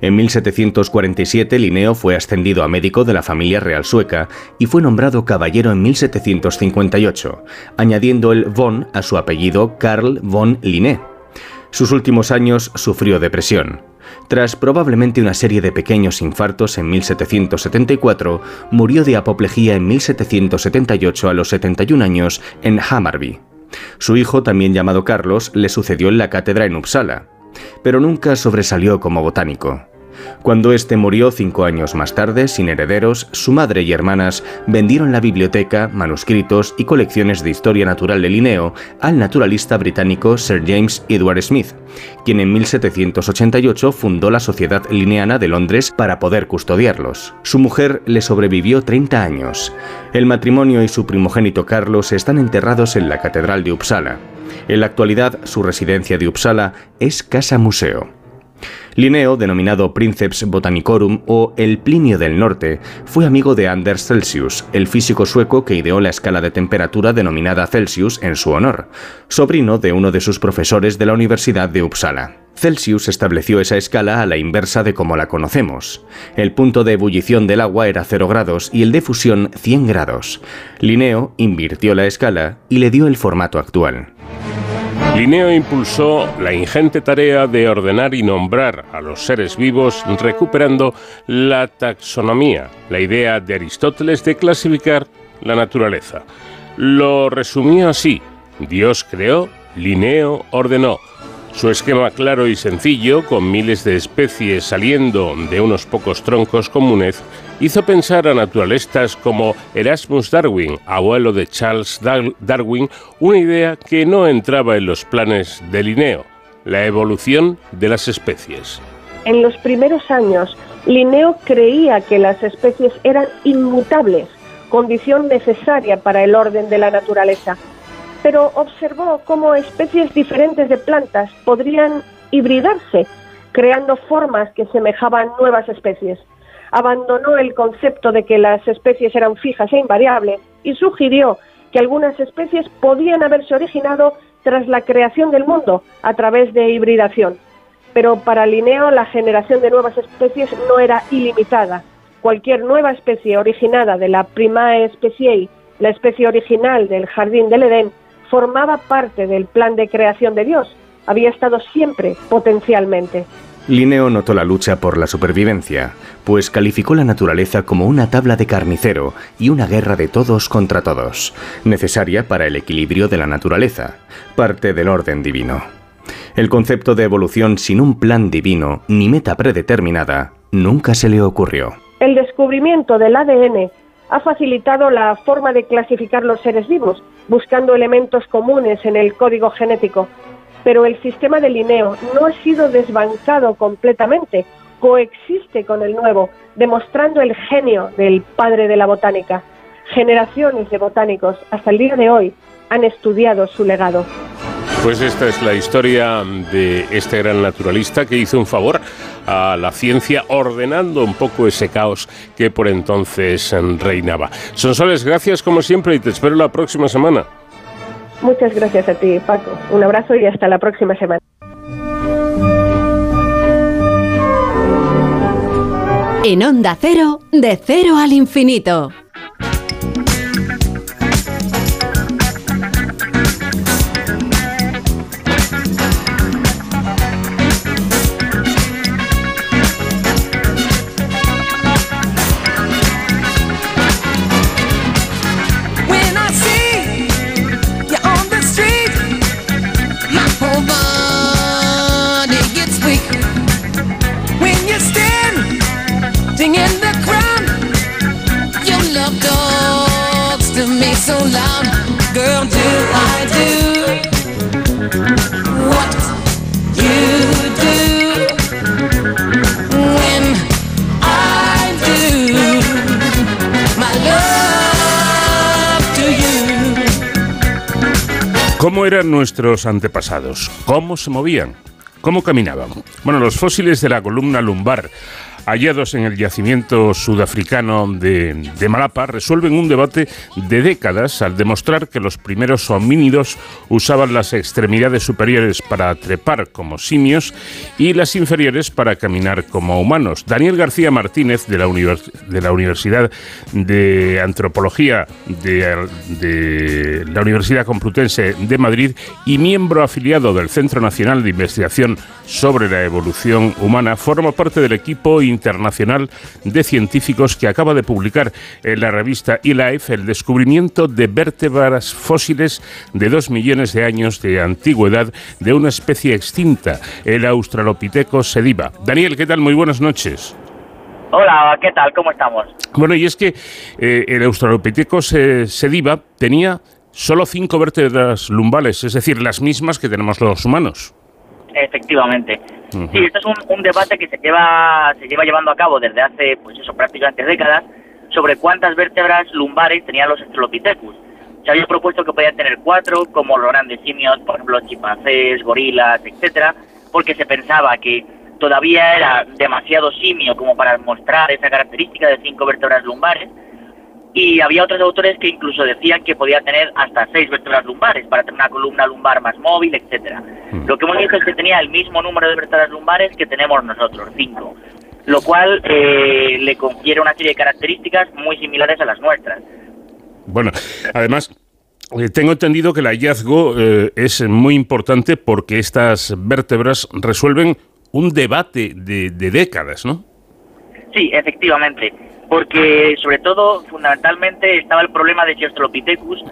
En 1747 Linneo fue ascendido a médico de la familia real sueca y fue nombrado caballero en 1758, añadiendo el von a su apellido Carl von Linné. Sus últimos años sufrió depresión. Tras probablemente una serie de pequeños infartos en 1774, murió de apoplejía en 1778 a los 71 años en Hammarby. Su hijo, también llamado Carlos, le sucedió en la cátedra en Uppsala, pero nunca sobresalió como botánico. Cuando este murió cinco años más tarde, sin herederos, su madre y hermanas vendieron la biblioteca, manuscritos y colecciones de historia natural de Linneo al naturalista británico Sir James Edward Smith, quien en 1788 fundó la Sociedad Lineana de Londres para poder custodiarlos. Su mujer le sobrevivió 30 años. El matrimonio y su primogénito Carlos están enterrados en la Catedral de Uppsala. En la actualidad, su residencia de Uppsala es casa museo. Linneo, denominado Princeps Botanicorum o el Plinio del Norte, fue amigo de Anders Celsius, el físico sueco que ideó la escala de temperatura denominada Celsius en su honor, sobrino de uno de sus profesores de la Universidad de Uppsala. Celsius estableció esa escala a la inversa de como la conocemos. El punto de ebullición del agua era 0 grados y el de fusión 100 grados. Linneo invirtió la escala y le dio el formato actual. Linneo impulsó la ingente tarea de ordenar y nombrar a los seres vivos recuperando la taxonomía, la idea de Aristóteles de clasificar la naturaleza. Lo resumió así, Dios creó, Linneo ordenó. Su esquema claro y sencillo, con miles de especies saliendo de unos pocos troncos comunes, hizo pensar a naturalistas como Erasmus Darwin, abuelo de Charles Darwin, una idea que no entraba en los planes de Linneo, la evolución de las especies. En los primeros años, Linneo creía que las especies eran inmutables, condición necesaria para el orden de la naturaleza, pero observó cómo especies diferentes de plantas podrían hibridarse, creando formas que semejaban nuevas especies abandonó el concepto de que las especies eran fijas e invariables y sugirió que algunas especies podían haberse originado tras la creación del mundo a través de hibridación. Pero para Linneo la generación de nuevas especies no era ilimitada. Cualquier nueva especie originada de la Primae Speciae, la especie original del jardín del Edén, formaba parte del plan de creación de Dios. Había estado siempre potencialmente. Linneo notó la lucha por la supervivencia, pues calificó la naturaleza como una tabla de carnicero y una guerra de todos contra todos, necesaria para el equilibrio de la naturaleza, parte del orden divino. El concepto de evolución sin un plan divino ni meta predeterminada nunca se le ocurrió. El descubrimiento del ADN ha facilitado la forma de clasificar los seres vivos, buscando elementos comunes en el código genético pero el sistema de Linneo no ha sido desbancado completamente, coexiste con el nuevo, demostrando el genio del padre de la botánica. Generaciones de botánicos hasta el día de hoy han estudiado su legado. Pues esta es la historia de este gran naturalista que hizo un favor a la ciencia ordenando un poco ese caos que por entonces reinaba. Sonsoles, gracias como siempre y te espero la próxima semana. Muchas gracias a ti, Paco. Un abrazo y hasta la próxima semana. En Onda Cero, de cero al infinito. ¿Cómo eran nuestros antepasados? ¿Cómo se movían? ¿Cómo caminaban? Bueno, los fósiles de la columna lumbar hallados en el yacimiento sudafricano de, Malapa resuelven un debate de décadas al demostrar que los primeros homínidos usaban las extremidades superiores para trepar como simios y las inferiores para caminar como humanos. Daniel García Martínez de la, Universidad de Antropología de, de la Universidad Complutense de Madrid y miembro afiliado del Centro Nacional de Investigación sobre la Evolución Humana, forma parte del equipo internacional de científicos que acaba de publicar en la revista eLife el descubrimiento de vértebras fósiles de dos millones de años de antigüedad de una especie extinta, el Australopithecus sediva. Daniel, ¿qué tal? Muy buenas noches. Hola, ¿qué tal? ¿Cómo estamos? Bueno, y es que eh, el Australopithecus sediva tenía solo cinco vértebras lumbales, es decir, las mismas que tenemos los humanos. Efectivamente. Sí, este es un, debate que se lleva, se lleva llevando a cabo desde hace, pues eso, prácticamente décadas, sobre cuántas vértebras lumbares tenían los Australopithecus. Se había propuesto que podían tener cuatro, como los grandes simios, por ejemplo, chimpancés, gorilas, etcétera, porque se pensaba que todavía era demasiado simio como para mostrar esa característica de cinco vértebras lumbares, y había otros autores que incluso decían que podía tener hasta seis vértebras lumbares para tener una columna lumbar más móvil, etcétera. Mm. Lo que hemos visto es que tenía el mismo número de vértebras lumbares que tenemos nosotros, cinco, lo cual eh, le confiere una serie de características muy similares a las nuestras. Bueno, además, eh, tengo entendido que el hallazgo eh, es muy importante porque estas vértebras resuelven un debate de, de décadas, ¿no? Sí, efectivamente porque sobre todo, fundamentalmente, estaba el problema de si Australopithecus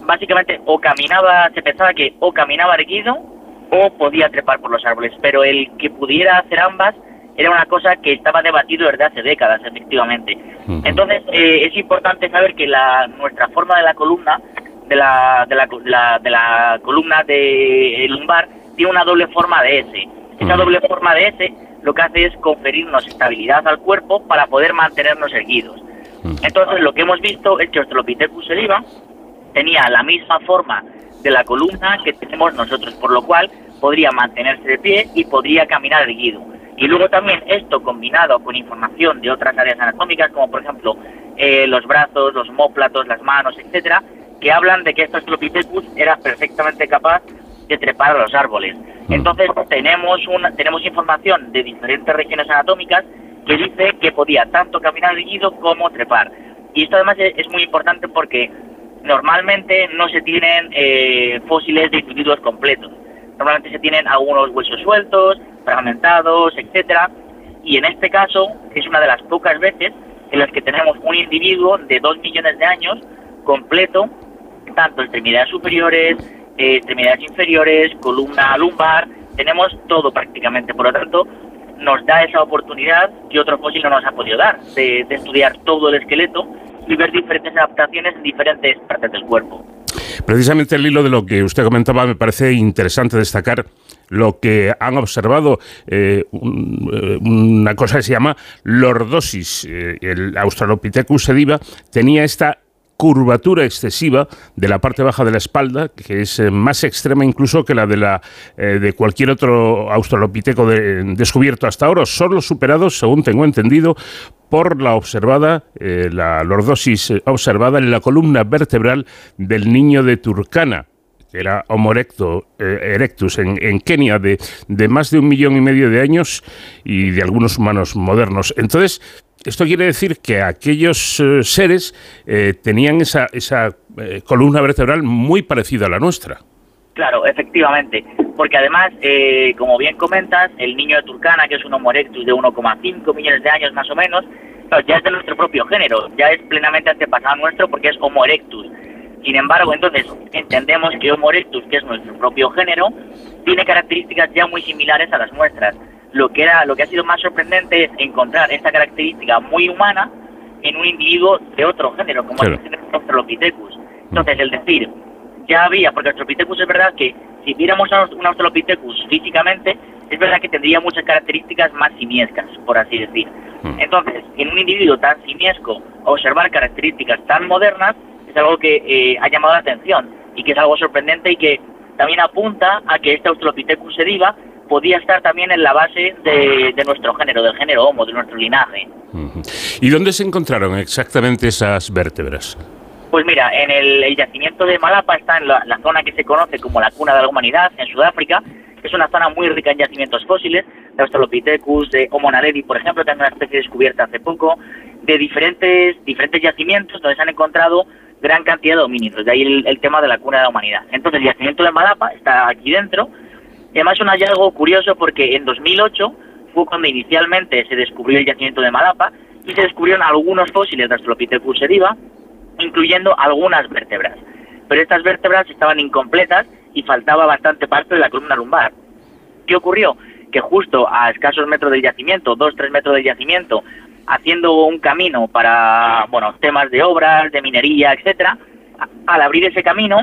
básicamente o caminaba, se pensaba que o caminaba erguido o podía trepar por los árboles, pero el que pudiera hacer ambas era una cosa que estaba debatido desde hace décadas, efectivamente. Entonces, eh, es importante saber que la, nuestra forma de la columna, de la, de la, de la columna de lumbar, tiene una doble forma de S. Esa doble forma de S lo que hace es conferirnos estabilidad al cuerpo para poder mantenernos erguidos. Entonces, lo que hemos visto es que Australopithecus sediva tenía la misma forma de la columna que tenemos nosotros, por lo cual podría mantenerse de pie y podría caminar erguido. Y luego también esto combinado con información de otras áreas anatómicas, como por ejemplo eh, los brazos, los móplatos, las manos, etcétera, que hablan de que este Australopithecus era perfectamente capaz de trepar a los árboles. Mm. Entonces tenemos una, tenemos información de diferentes regiones anatómicas que dice que podía tanto caminar erguido como trepar. Y esto además es, muy importante porque normalmente no se tienen eh, fósiles de individuos completos. Normalmente se tienen algunos huesos sueltos, fragmentados, etcétera. Y en este caso es una de las pocas veces en las que tenemos un individuo de dos millones de años completo, tanto extremidades superiores, extremidades inferiores, columna lumbar, tenemos todo prácticamente. Por lo tanto, nos da esa oportunidad que otro fósil no nos ha podido dar, de, estudiar todo el esqueleto y ver diferentes adaptaciones en diferentes partes del cuerpo. Precisamente el hilo de lo que usted comentaba me parece interesante destacar lo que han observado eh, eh, una cosa que se llama lordosis. Eh, el Australopithecus sediva tenía esta curvatura excesiva de la parte baja de la espalda, que es eh, más extrema incluso que la de, la, eh, de cualquier otro australopiteco descubierto hasta ahora, solo superados, según tengo entendido, por la observada, eh, la lordosis observada en la columna vertebral del niño de Turkana, era Homo erectus en, en Kenia, de, de, más de un millón y medio de años y de algunos humanos modernos. Entonces, esto quiere decir que aquellos eh, seres eh, tenían esa, esa eh, columna vertebral muy parecida a la nuestra. Claro, efectivamente, porque además, como bien comentas, el niño de Turcana, que es un Homo erectus de 1,5 millones de años más o menos, ya es de nuestro propio género, ya es plenamente antepasado nuestro porque es Homo erectus. Sin embargo, entonces entendemos que Homo erectus, que es nuestro propio género, tiene características ya muy similares a las nuestras lo que era lo que ha sido más sorprendente es encontrar esta característica muy humana en un individuo de otro género, como es el Australopithecus. Entonces, el decir, ya había, porque Australopithecus es verdad que si viéramos a un Australopithecus físicamente, es verdad que tendría muchas características más simiescas, por así decir. Hmm. Entonces, en un individuo tan simiesco, observar características tan modernas es algo que eh, ha llamado la atención y que es algo sorprendente y que también apunta a que este Australopithecus sediva podía estar también en la base de, nuestro género, del género Homo, de nuestro linaje. ¿Y dónde se encontraron exactamente esas vértebras? Pues mira, en el, yacimiento de Malapa está en la, zona que se conoce como la cuna de la humanidad, en Sudáfrica, que es una zona muy rica en yacimientos fósiles, de Australopithecus, de Homo naledi, por ejemplo, también una especie descubierta hace poco, de diferentes, diferentes yacimientos donde se han encontrado gran cantidad de homínidos, de ahí el, el tema de la cuna de la humanidad. Entonces, el yacimiento de Malapa está aquí dentro, y además un hallazgo curioso porque en 2008 fue cuando inicialmente se descubrió el yacimiento de Malapa y se descubrieron algunos fósiles de Australopithecus seriva, incluyendo algunas vértebras. Pero estas vértebras estaban incompletas y faltaba bastante parte de la columna lumbar. ¿Qué ocurrió? Que justo a escasos metros del yacimiento, dos, tres metros del yacimiento, haciendo un camino para, bueno, temas de obras, de minería, etcétera, al abrir ese camino,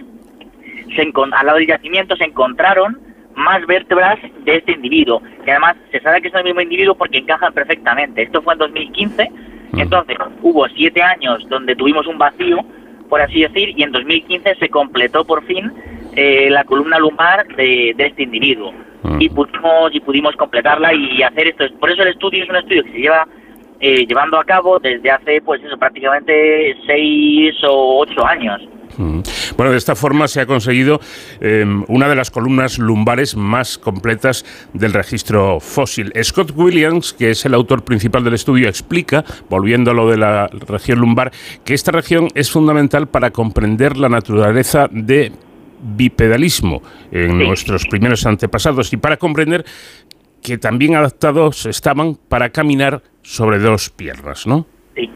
se al lado del yacimiento se encontraron más vértebras de este individuo. Y además se sabe que es el mismo individuo porque encajan perfectamente. Esto fue en 2015, mm. entonces hubo siete años donde tuvimos un vacío, por así decir, y en 2015 se completó por fin eh, la columna lumbar de, este individuo. Mm. Y pudimos, y pudimos completarla y hacer esto. Por eso el estudio es un estudio que se lleva eh, llevando a cabo desde hace, pues eso, prácticamente seis o ocho años. Bueno, de esta forma se ha conseguido em, una de las columnas lumbares más completas del registro fósil. Scott Williams, que es el autor principal del estudio, explica, volviendo a lo de la región lumbar, que esta región es fundamental para comprender la naturaleza de bipedalismo en nuestros primeros antepasados y para comprender que también adaptados estaban para caminar sobre dos piernas, ¿no? Sí,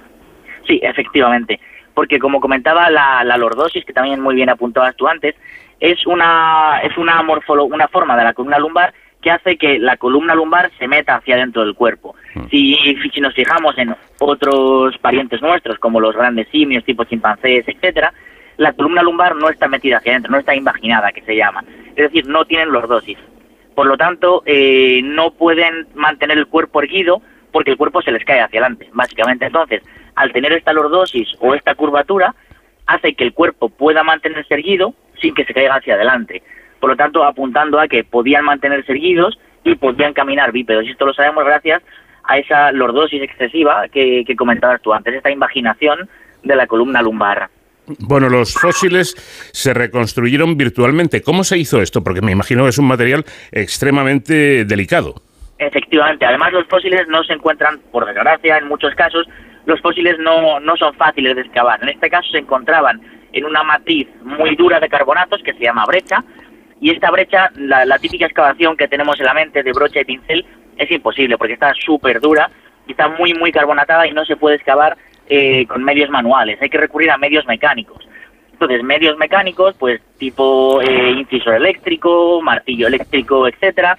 sí, efectivamente porque como comentaba la, lordosis, que también muy bien apuntabas tú antes, es una, es una, una forma de la columna lumbar que hace que la columna lumbar se meta hacia dentro del cuerpo. Mm. Si, si nos fijamos en otros parientes nuestros, como los grandes simios, tipo chimpancés, etcétera, la columna lumbar no está metida hacia adentro, no está imaginada, que se llama. Es decir, no tienen lordosis. Por lo tanto, eh, no pueden mantener el cuerpo erguido porque el cuerpo se les cae hacia adelante, básicamente. Entonces, al tener esta lordosis o esta curvatura, hace que el cuerpo pueda mantenerse erguido sin que se caiga hacia adelante. Por lo tanto, apuntando a que podían mantenerse erguidos y podían caminar bípedos. Y esto lo sabemos gracias a esa lordosis excesiva que, que comentabas tú antes, esta imaginación de la columna lumbar. Bueno, los fósiles se reconstruyeron virtualmente. ¿Cómo se hizo esto? Porque me imagino que es un material extremadamente delicado. Efectivamente, además los fósiles no se encuentran, por desgracia, en muchos casos, los fósiles no, no son fáciles de excavar. En este caso se encontraban en una matriz muy dura de carbonatos que se llama brecha, y esta brecha, la, típica excavación que tenemos en la mente de brocha y pincel, es imposible porque está súper dura y está muy, muy carbonatada y no se puede excavar eh, con medios manuales, hay que recurrir a medios mecánicos. Entonces, medios mecánicos, pues tipo eh, incisor eléctrico, martillo eléctrico, etcétera,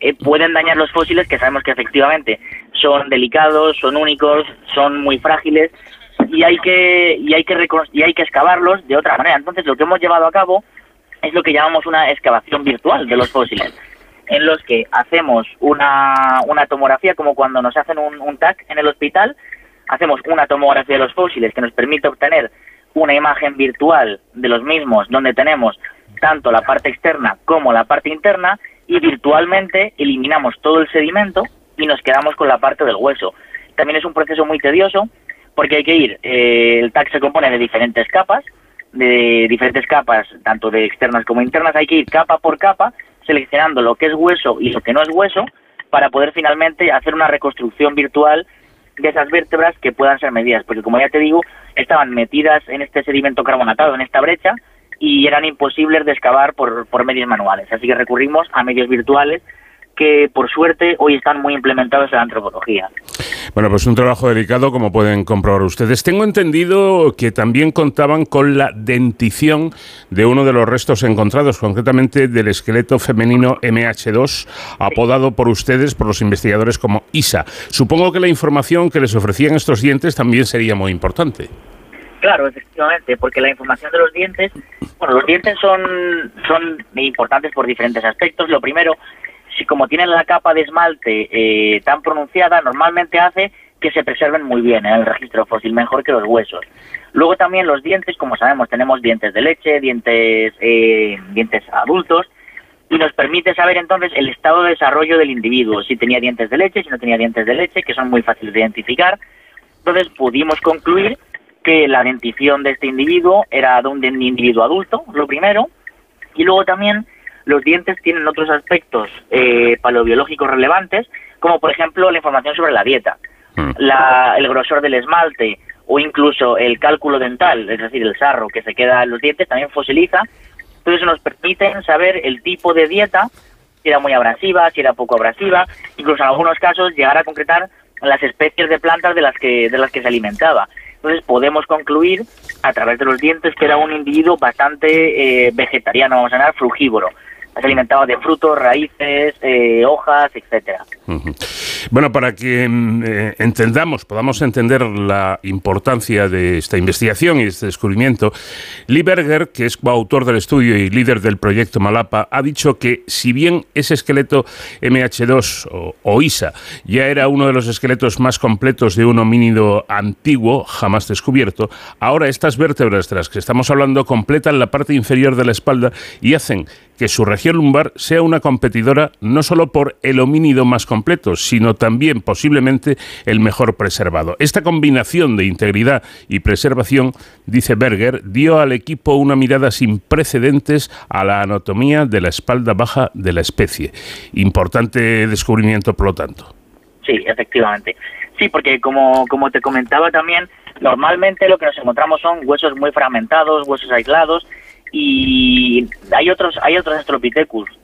eh, pueden dañar los fósiles que sabemos que efectivamente son delicados, son únicos, son muy frágiles y hay que y hay que y hay que excavarlos de otra manera. Entonces, lo que hemos llevado a cabo es lo que llamamos una excavación virtual de los fósiles, en los que hacemos una, una tomografía como cuando nos hacen un, un TAC en el hospital, hacemos una tomografía de los fósiles que nos permite obtener una imagen virtual de los mismos donde tenemos tanto la parte externa como la parte interna y virtualmente eliminamos todo el sedimento y nos quedamos con la parte del hueso. También es un proceso muy tedioso porque hay que ir, eh, el TAC se compone de diferentes capas, de diferentes capas, tanto de externas como internas, hay que ir capa por capa seleccionando lo que es hueso y lo que no es hueso para poder finalmente hacer una reconstrucción virtual de esas vértebras que puedan ser medidas, porque como ya te digo, estaban metidas en este sedimento carbonatado, en esta brecha, y eran imposibles de excavar por, por medios manuales. Así que recurrimos a medios virtuales que por suerte hoy están muy implementados en la antropología. Bueno, pues un trabajo delicado, como pueden comprobar ustedes. Tengo entendido que también contaban con la dentición de uno de los restos encontrados, concretamente del esqueleto femenino MH2, apodado por ustedes, por los investigadores, como ISA. Supongo que la información que les ofrecían estos dientes también sería muy importante. Claro, efectivamente, porque la información de los dientes, bueno, los dientes son, son importantes por diferentes aspectos. Lo primero, si como tienen la capa de esmalte eh, tan pronunciada, normalmente hace que se preserven muy bien en el registro fósil, mejor que los huesos. Luego también los dientes, como sabemos, tenemos dientes de leche, dientes, eh, dientes adultos, y nos permite saber entonces el estado de desarrollo del individuo, si tenía dientes de leche, si no tenía dientes de leche, que son muy fáciles de identificar. Entonces pudimos concluir que la dentición de este individuo era de un individuo adulto, lo primero, y luego también los dientes tienen otros aspectos eh, paleobiológicos relevantes, como por ejemplo la información sobre la dieta, mm. el grosor del esmalte o incluso el cálculo dental, es decir, el sarro que se queda en los dientes, también fosiliza. Entonces nos permiten saber el tipo de dieta si era muy abrasiva, si era poco abrasiva, incluso en algunos casos llegar a concretar las especies de plantas de las que, de las que se alimentaba. Entonces podemos concluir a través de los dientes que era un individuo bastante eh, vegetariano, vamos a llamar frugívoro se alimentaba de frutos, raíces, eh, hojas, etcétera. Bueno, para que mm, eh, entendamos, podamos entender la importancia de esta investigación y este descubrimiento, Lee Berger, que es coautor del estudio y líder del proyecto Malapa, ha dicho que si bien ese esqueleto MH2 o, ISA ya era uno de los esqueletos más completos de un homínido antiguo jamás descubierto, ahora estas vértebras de las que estamos hablando completan la parte inferior de la espalda y hacen que su región lumbar sea una competidora no solo por el homínido más completo, sino también posiblemente el mejor preservado. Esta combinación de integridad y preservación, dice Berger, dio al equipo una mirada sin precedentes a la anatomía de la espalda baja de la especie. Importante descubrimiento, por lo tanto. Sí, efectivamente. Sí, porque como, como te comentaba también, normalmente lo que nos encontramos son huesos muy fragmentados, huesos aislados, y hay otros hay otros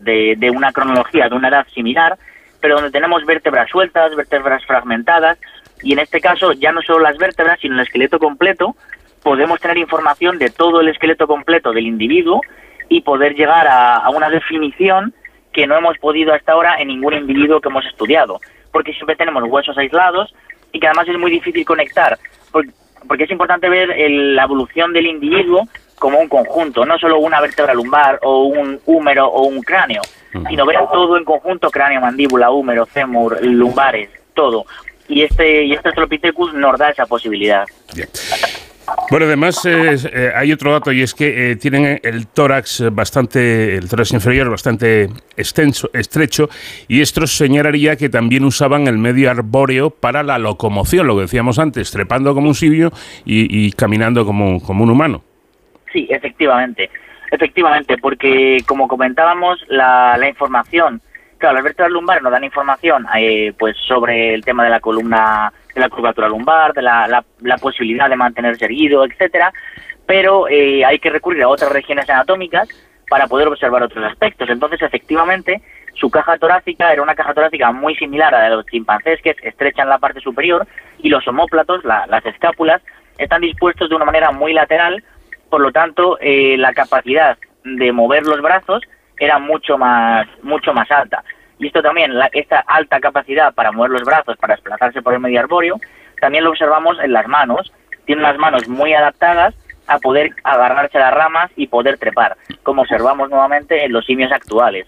de, de una cronología, de una edad similar, pero donde tenemos vértebras sueltas, vértebras fragmentadas, y en este caso ya no solo las vértebras, sino el esqueleto completo, podemos tener información de todo el esqueleto completo del individuo y poder llegar a, una definición que no hemos podido hasta ahora en ningún individuo que hemos estudiado, porque siempre tenemos huesos aislados y que además es muy difícil conectar, porque, es importante ver la evolución del individuo como un conjunto, no solo una vértebra lumbar o un húmero o un cráneo, sino ver todo en conjunto, cráneo, mandíbula, húmero, fémur, lumbares, todo. Y este y este Astropithecus nos da esa posibilidad. Bueno, además eh, hay otro dato y es que eh, tienen el tórax bastante, el tórax inferior bastante extenso, estrecho y esto señalaría que también usaban el medio arbóreo para la locomoción, lo que decíamos antes, trepando como un sibio y, caminando como, como un humano. Sí, efectivamente. Efectivamente, porque como comentábamos, la, la información, claro, las vértebras lumbares nos dan información eh, pues sobre el tema de la columna, de la curvatura lumbar, de la, la, posibilidad de mantenerse erguido, etcétera, pero eh, hay que recurrir a otras regiones anatómicas para poder observar otros aspectos. Entonces, efectivamente, su caja torácica era una caja torácica muy similar a la de los chimpancés, que es estrecha en la parte superior, y los homóplatos, las escápulas, están dispuestos de una manera muy lateral, por lo tanto, eh, la capacidad de mover los brazos era mucho más, mucho más alta. Y esto también, esta alta capacidad para mover los brazos, para desplazarse por el medio arbóreo, también lo observamos en las manos. Tiene las manos muy adaptadas a poder agarrarse a las ramas y poder trepar, como observamos nuevamente en los simios actuales.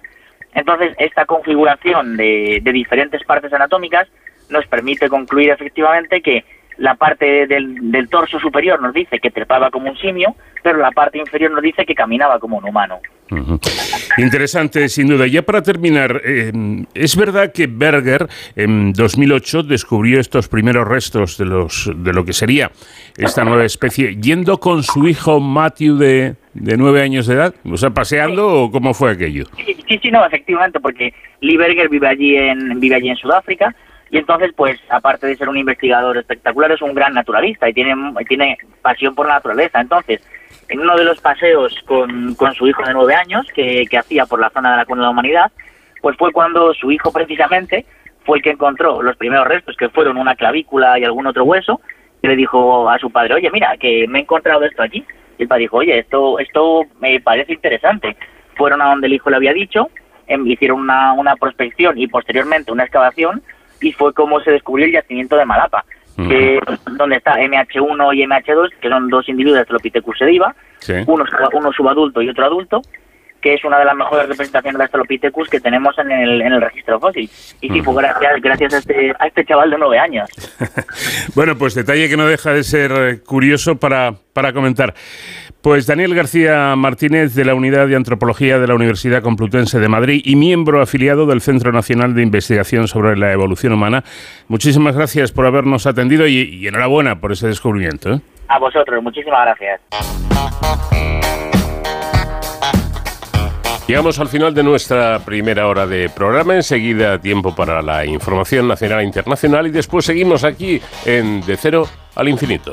Entonces, esta configuración de diferentes partes anatómicas nos permite concluir efectivamente que la parte del, torso superior nos dice que trepaba como un simio, pero la parte inferior nos dice que caminaba como un humano. Interesante, sin duda. Ya para terminar, eh, es verdad que Berger en 2008 descubrió estos primeros restos de, los, de lo que sería esta nueva especie, yendo con su hijo Matthew de, de nueve años de edad, o sea, paseando o cómo fue aquello. Sí, sí, no, efectivamente, porque Lee Berger vive allí en, vive allí en Sudáfrica y entonces, pues, aparte de ser un investigador espectacular, es un gran naturalista y tiene, tiene pasión por la naturaleza. Entonces, en uno de los paseos con, con su hijo de nueve años, que, que hacía por la zona de la Cuna de la Humanidad, pues fue cuando su hijo precisamente fue el que encontró los primeros restos, que fueron una clavícula y algún otro hueso, y le dijo a su padre, oye, mira, que me he encontrado esto aquí. Y el padre dijo, oye, esto, esto me parece interesante. Fueron a donde el hijo le había dicho, em, hicieron una, una prospección y posteriormente una excavación, y fue como se descubrió el yacimiento de Malapa, que, donde está MH1 y MH2, que son dos individuos de Astrolopithecus sediva, uno, uno subadulto y otro adulto, que es una de las mejores representaciones de Astrolopithecus que tenemos en el, en el registro fósil. Y sí, fue gracias, gracias a, este, a este chaval de nueve años. bueno, pues detalle que no deja de ser eh, curioso para, para comentar. Pues Daniel García Martínez de la Unidad de Antropología de la Universidad Complutense de Madrid y miembro afiliado del Centro Nacional de Investigación sobre la Evolución Humana. Muchísimas gracias por habernos atendido y, enhorabuena por ese descubrimiento. ¿eh? A vosotros, muchísimas gracias. Llegamos al final de nuestra primera hora de programa. Enseguida tiempo para la información nacional e internacional y después seguimos aquí en De Cero al Infinito.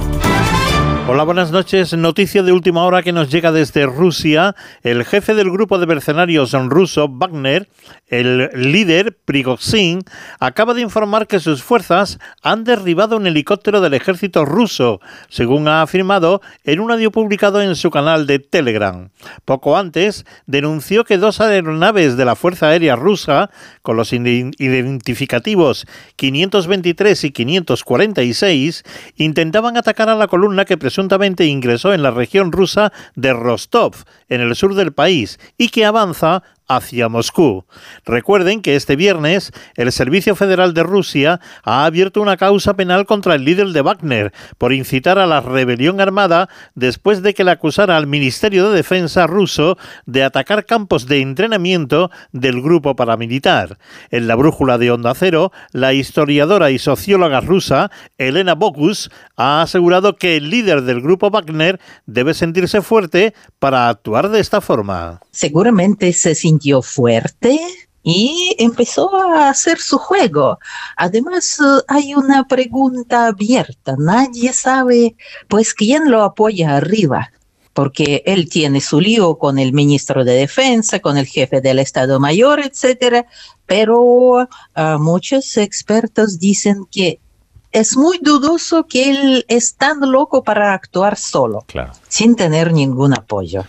Hola, buenas noches. Noticia de última hora que nos llega desde Rusia. El jefe del grupo de mercenarios ruso, Wagner, el líder, Prigozhin, acaba de informar que sus fuerzas han derribado un helicóptero del ejército ruso, según ha afirmado en un audio publicado en su canal de Telegram. Poco antes, denunció que dos aeronaves de la Fuerza Aérea Rusa, con los identificativos 523 y 546, intentaban atacar a la columna que presuntamente ingresó en la región rusa de Rostov, en el sur del país, y que avanza hacia Moscú. Recuerden que este viernes el Servicio Federal de Rusia ha abierto una causa penal contra el líder de Wagner por incitar a la rebelión armada después de que le acusara al Ministerio de Defensa ruso de atacar campos de entrenamiento del grupo paramilitar. En la brújula de Onda Cero, la historiadora y socióloga rusa Elena Bogus ha asegurado que el líder del grupo Wagner debe sentirse fuerte para actuar de esta forma. Seguramente se sintió fuerte y empezó a hacer su juego. Además, eh, hay una pregunta abierta. Nadie sabe, pues, quién lo apoya arriba, porque él tiene su lío con el ministro de Defensa, con el jefe del Estado Mayor, etcétera. Pero ah, muchos expertos dicen que es muy dudoso que él es tan loco para actuar solo, sin tener ningún apoyo.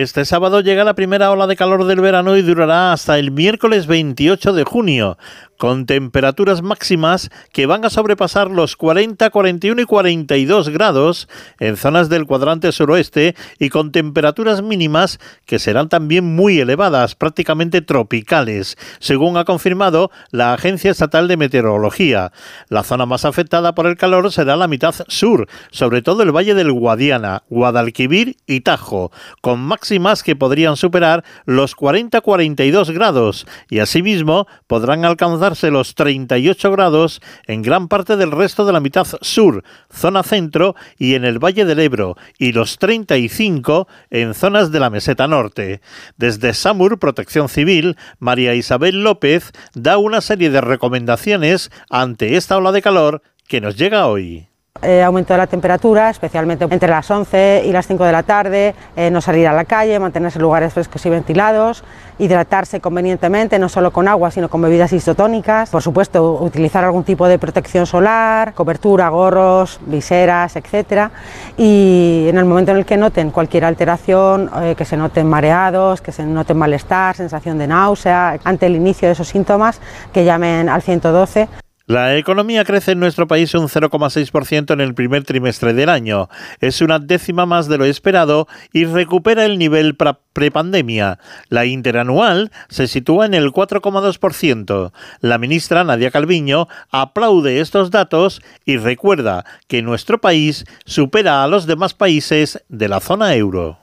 Este sábado llega la primera ola de calor del verano y durará hasta el miércoles 28 de junio, con temperaturas máximas que van a sobrepasar los 40, 41 y 42 grados en zonas del cuadrante suroeste y con temperaturas mínimas que serán también muy elevadas, prácticamente tropicales, según ha confirmado la Agencia Estatal de Meteorología. La zona más afectada por el calor será la mitad sur, sobre todo el valle del Guadiana, Guadalquivir y Tajo, con máximas que podrían superar los 40-42 grados y asimismo podrán alcanzar los 38 grados en gran parte del resto de la mitad sur, zona centro y en el Valle del Ebro, y los 35 en zonas de la meseta norte. Desde SAMUR Protección Civil, María Isabel López da una serie de recomendaciones ante esta ola de calor que nos llega hoy. Eh, aumento de la temperatura, especialmente entre las 11 y las 5 de la tarde, eh, no salir a la calle, mantenerse en lugares frescos y ventilados, hidratarse convenientemente, no solo con agua, sino con bebidas isotónicas, por supuesto, utilizar algún tipo de protección solar, cobertura, gorros, viseras, etcétera, y en el momento en el que noten cualquier alteración, eh, que se noten mareados, que se noten malestar, sensación de náusea, ante el inicio de esos síntomas, que llamen al 112 la economía crece en nuestro país un 0,6% en el primer trimestre del año. Es una décima más de lo esperado y recupera el nivel prepandemia. La interanual se sitúa en el 4,2%. La ministra Nadia Calviño aplaude estos datos y recuerda que nuestro país supera a los demás países de la zona euro.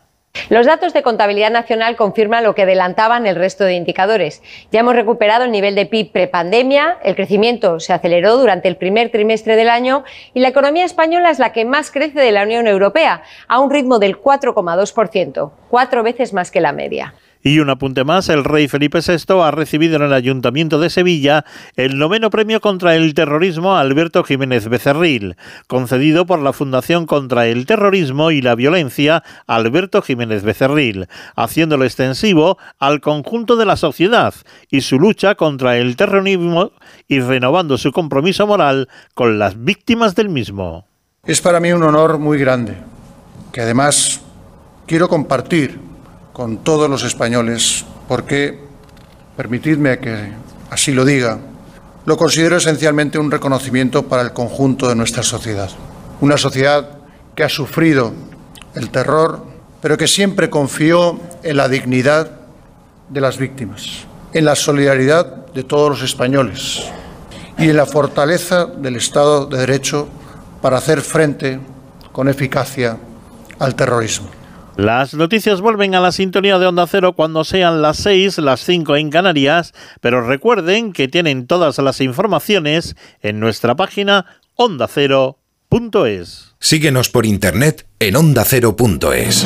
Los datos de contabilidad nacional confirman lo que adelantaban el resto de indicadores. Ya hemos recuperado el nivel de PIB prepandemia, el crecimiento se aceleró durante el primer trimestre del año y la economía española es la que más crece de la Unión Europea, a un ritmo del 4,2%, cuatro veces más que la media. Y un apunte más, el rey Felipe VI ha recibido en el Ayuntamiento de Sevilla el noveno premio contra el terrorismo Alberto Jiménez Becerril, concedido por la Fundación contra el Terrorismo y la Violencia Alberto Jiménez Becerril, haciéndolo extensivo al conjunto de la sociedad y su lucha contra el terrorismo y renovando su compromiso moral con las víctimas del mismo. Es para mí un honor muy grande, que además quiero compartir con todos los españoles, porque, permitidme que así lo diga, lo considero esencialmente un reconocimiento para el conjunto de nuestra sociedad. Una sociedad que ha sufrido el terror, pero que siempre confió en la dignidad de las víctimas, en la solidaridad de todos los españoles y en la fortaleza del Estado de Derecho para hacer frente con eficacia al terrorismo. Las noticias vuelven a la sintonía de Onda Cero cuando sean las 6, las 5 en Canarias, pero recuerden que tienen todas las informaciones en nuestra página ondacero.es. Síguenos por internet en ondacero.es.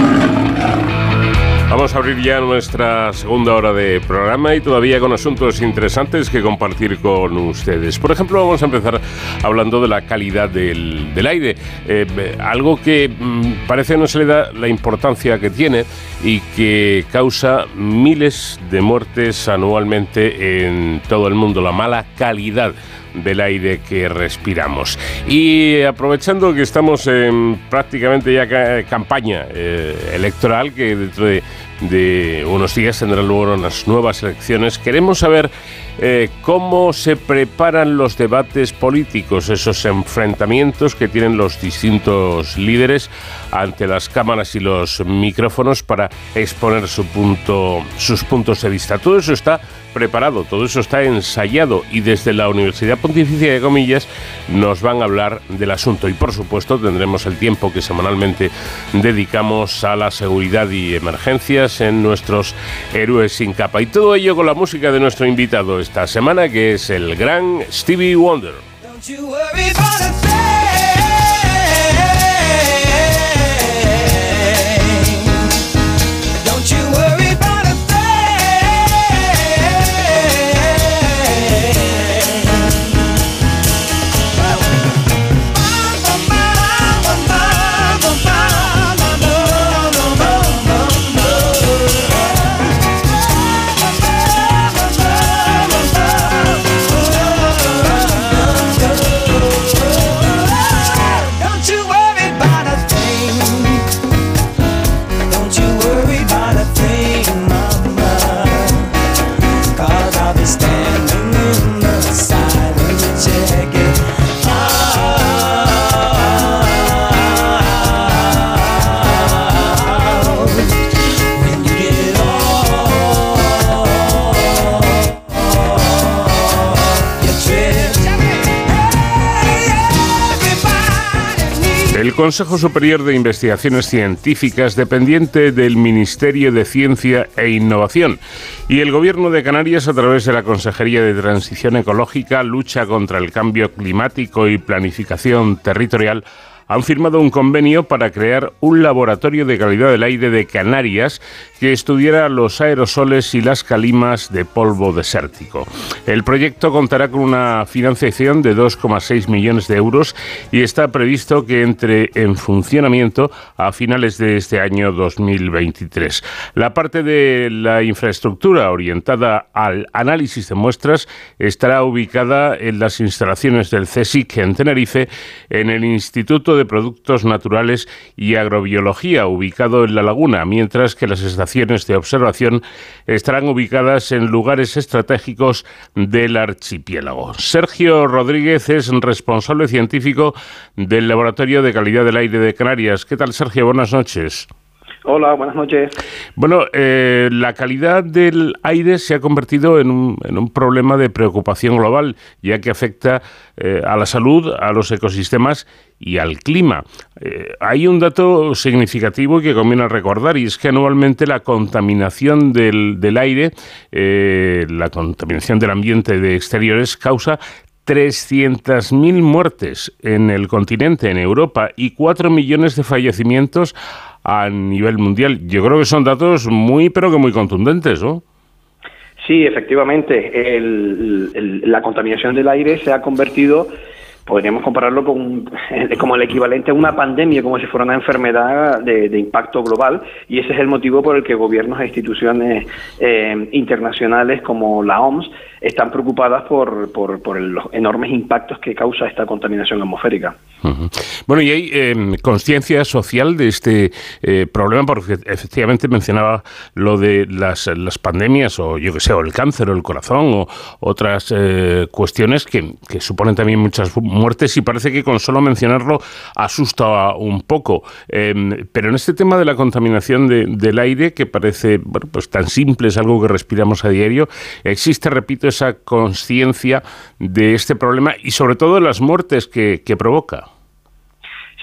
Vamos a abrir ya nuestra segunda hora de programa y todavía con asuntos interesantes que compartir con ustedes. Por ejemplo, vamos a empezar hablando de la calidad del, aire, eh, algo que mm, parece no se le da la importancia que tiene y que causa miles de muertes anualmente en todo el mundo, la mala calidad del aire que respiramos. Y aprovechando que estamos en prácticamente ya campaña eh, electoral, que dentro de, de, unos días tendrán lugar unas nuevas elecciones, queremos saber eh, cómo se preparan los debates políticos, esos enfrentamientos que tienen los distintos líderes ante las cámaras y los micrófonos para exponer su punto, sus puntos de vista. Todo eso está preparado, todo eso está ensayado y desde la Universidad Pontificia de Comillas nos van a hablar del asunto y por supuesto tendremos el tiempo que semanalmente dedicamos a la seguridad y emergencias en nuestros héroes sin capa y todo ello con la música de nuestro invitado esta semana que es el gran Stevie Wonder. El Consejo Superior de Investigaciones Científicas, dependiente del Ministerio de Ciencia e Innovación, y el Gobierno de Canarias, a través de la Consejería de Transición Ecológica, Lucha contra el Cambio Climático y Planificación Territorial, han firmado un convenio para crear un laboratorio de calidad del aire de Canarias que estudiara los aerosoles y las calimas de polvo desértico. El proyecto contará con una financiación de 2,6 millones de euros y está previsto que entre en funcionamiento a finales de este año 2023. La parte de la infraestructura orientada al análisis de muestras estará ubicada en las instalaciones del CSIC en Tenerife, en el Instituto de Productos Naturales y Agrobiología, ubicado en La Laguna, mientras que las estaciones de observación estarán ubicadas en lugares estratégicos del archipiélago. Sergio Rodríguez es responsable científico del Laboratorio de Calidad del Aire de Canarias. ¿Qué tal, Sergio? Buenas noches. Hola, buenas noches. Bueno, eh, la calidad del aire se ha convertido en un, en un problema de preocupación global, ya que afecta eh, a la salud, a los ecosistemas y al clima. Eh, hay un dato significativo que conviene recordar y es que anualmente la contaminación del, del aire, la contaminación del ambiente de exteriores causa 300.000 muertes en el continente, en Europa, y 4 millones de fallecimientos a nivel mundial. Yo creo que son datos muy, pero que muy contundentes, ¿no? Sí, efectivamente. la contaminación del aire se ha convertido podríamos compararlo con como el equivalente a una pandemia, como si fuera una enfermedad de, impacto global, y ese es el motivo por el que gobiernos e instituciones eh, internacionales como la OMS están preocupadas por, por, los enormes impactos que causa esta contaminación atmosférica. Bueno, y hay eh, conciencia social de este eh, problema, porque efectivamente mencionaba lo de las, las pandemias, o yo que sé, o el cáncer, o el corazón, o otras eh, cuestiones que, que, suponen también muchas muertes, y parece que con solo mencionarlo asusta un poco. pero en este tema de la contaminación del aire, que parece bueno, pues tan simple, es algo que respiramos a diario, existe, repito, esa conciencia de este problema y sobre todo de las muertes que, que provoca.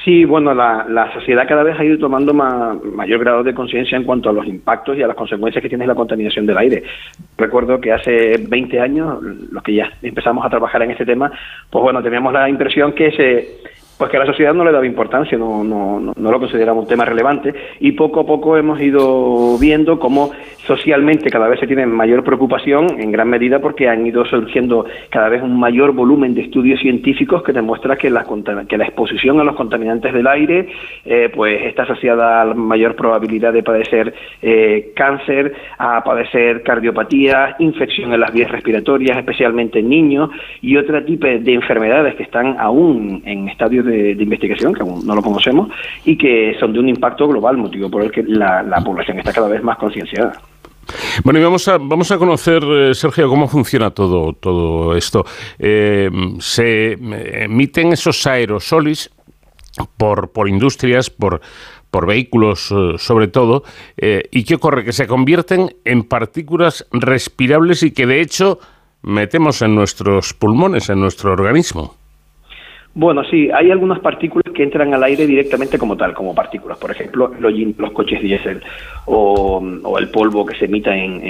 Sí, bueno, la, la, sociedad cada vez ha ido tomando mayor grado de conciencia en cuanto a los impactos y a las consecuencias que tiene la contaminación del aire. Recuerdo que hace 20 años, los que ya empezamos a trabajar en este tema, pues bueno, teníamos la impresión que se pues que la sociedad no le daba importancia, no, no, no, lo consideraba un tema relevante y poco a poco hemos ido viendo cómo socialmente cada vez se tiene mayor preocupación, en gran medida porque han ido surgiendo cada vez un mayor volumen de estudios científicos que demuestra que la, que la exposición a los contaminantes del aire eh, pues está asociada a la mayor probabilidad de padecer eh, cáncer, a padecer cardiopatía, infección en las vías respiratorias, especialmente en niños, y otro tipo de enfermedades que están aún en estadios de, investigación, que aún no lo conocemos, y que son de un impacto global, motivo por el que la, población está cada vez más concienciada. Bueno, y vamos a, vamos a conocer, eh, Sergio, cómo funciona todo, todo esto. Eh, se emiten esos aerosolis por, por industrias, por, por vehículos eh, sobre todo, ¿y qué ocurre? Que se convierten en partículas respirables y que de hecho metemos en nuestros pulmones, en nuestro organismo. Bueno, sí, hay algunas partículas que entran al aire directamente como tal, como partículas. Por ejemplo, los, coches diésel o, el polvo que se emita en,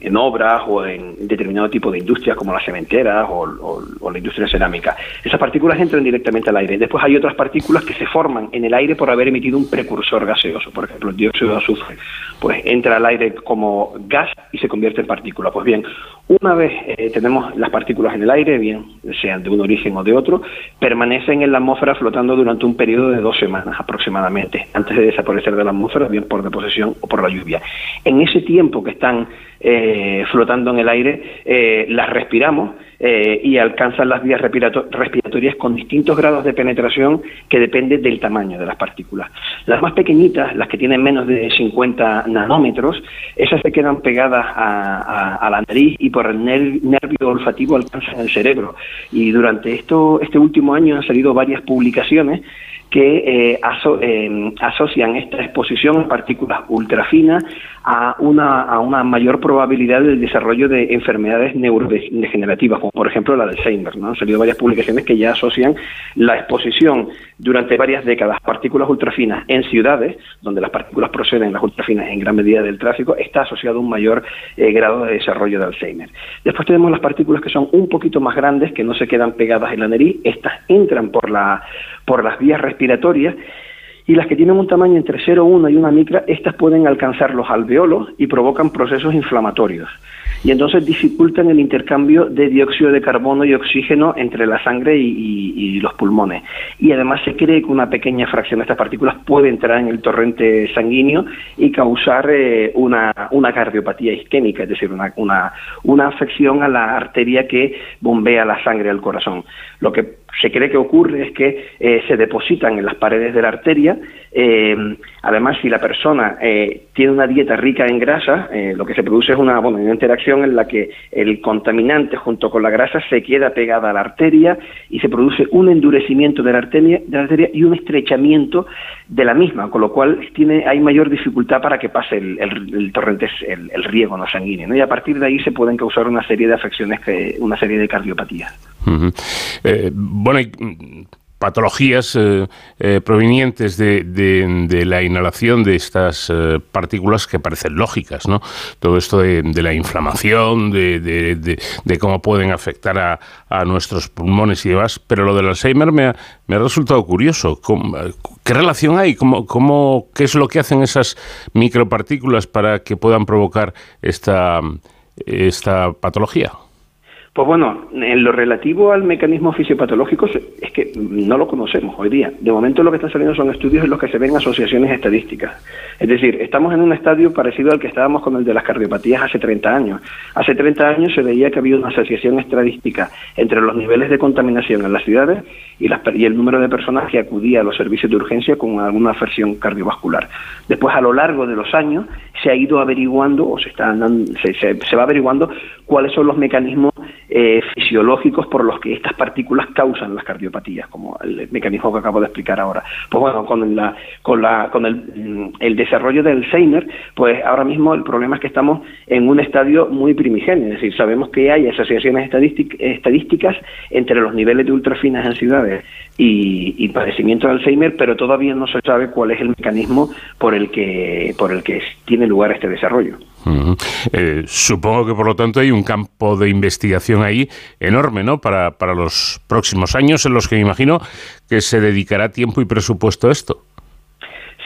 en, obras o en determinado tipo de industrias como las cementeras o, la industria cerámica. Esas partículas entran directamente al aire. Después hay otras partículas que se forman en el aire por haber emitido un precursor gaseoso. Por ejemplo, el dióxido de azufre. Pues entra al aire como gas y se convierte en partícula. Pues bien, una vez eh, tenemos las partículas en el aire, bien sean de un origen o de otro, permanecen en la atmósfera flotando durante un periodo de dos semanas aproximadamente, antes de desaparecer de la atmósfera, bien por deposición o por la lluvia. En ese tiempo que están eh, flotando en el aire, eh, las respiramos eh, y alcanzan las vías respiratorias con distintos grados de penetración que depende del tamaño de las partículas. Las más pequeñitas, las que tienen menos de 50 nanómetros, esas se quedan pegadas a, la nariz y por el nervio olfativo alcanzan el cerebro. Y durante esto, este último año han salido varias publicaciones que eh, eh, asocian esta exposición a partículas ultrafinas a una, a una mayor probabilidad del desarrollo de enfermedades neurodegenerativas, como por ejemplo la de Alzheimer. ¿no? Han salido varias publicaciones que ya asocian la exposición durante varias décadas a partículas ultrafinas en ciudades, donde las partículas proceden, las ultrafinas, en gran medida del tráfico, está asociado a un mayor eh, grado de desarrollo de Alzheimer. Después tenemos las partículas que son un poquito más grandes, que no se quedan pegadas en la nariz, estas entran por, la, por las vías respiratorias respiratorias y las que tienen un tamaño entre 0,1 y una micra, estas pueden alcanzar los alveolos y provocan procesos inflamatorios. Y entonces dificultan el intercambio de dióxido de carbono y oxígeno entre la sangre y, los pulmones. Y además se cree que una pequeña fracción de estas partículas puede entrar en el torrente sanguíneo y causar eh, una, una, cardiopatía isquémica, es decir, una, una, una afección a la arteria que bombea la sangre al corazón. Lo que se cree que ocurre es que eh, se depositan en las paredes de la arteria. Eh, además, si la persona eh, tiene una dieta rica en grasa, lo que se produce es una, una interacción en la que el contaminante junto con la grasa se queda pegada a la arteria y se produce un endurecimiento de la arteria, de la arteria y un estrechamiento de la misma, con lo cual tiene, hay mayor dificultad para que pase el, torrente, el, riego no sanguíneo. Y a partir de ahí se pueden causar una serie de afecciones, que, una serie de cardiopatías. Eh, bueno, mm, patologías eh, eh, provenientes de, la inhalación de estas partículas que parecen lógicas, ¿no? Todo esto de, la inflamación, de, cómo pueden afectar a, nuestros pulmones y demás, pero lo del Alzheimer me ha, me ha resultado curioso. ¿Qué relación hay? ¿Cómo, cómo, ¿Qué es lo que hacen esas micropartículas para que puedan provocar esta, esta patología? Pues bueno, en lo relativo al mecanismo fisiopatológico es que no lo conocemos hoy día. De momento lo que están saliendo son estudios en los que se ven asociaciones estadísticas. Es decir, estamos en un estadio parecido al que estábamos con el de las cardiopatías hace 30 años. Hace 30 años se veía que había una asociación estadística entre los niveles de contaminación en las ciudades y, y el número de personas que acudía a los servicios de urgencia con alguna afección cardiovascular. Después, a lo largo de los años, se ha ido averiguando o se, está, se, se va averiguando cuáles son los mecanismos eh, fisiológicos por los que estas partículas causan las cardiopatías, como el mecanismo que acabo de explicar ahora. Pues bueno, con, mm, el, desarrollo del Alzheimer, pues ahora mismo el problema es que estamos en un estadio muy primigenio, es decir, sabemos que hay asociaciones estadísticas entre los niveles de ultrafinas en ciudades y, y padecimiento de Alzheimer, pero todavía no se sabe cuál es el mecanismo por el que, por el que tiene lugar este desarrollo. Eh, supongo que por lo tanto hay un campo de investigación ahí enorme, ¿no? Para, para los próximos años en los que me imagino que se dedicará tiempo y presupuesto a esto.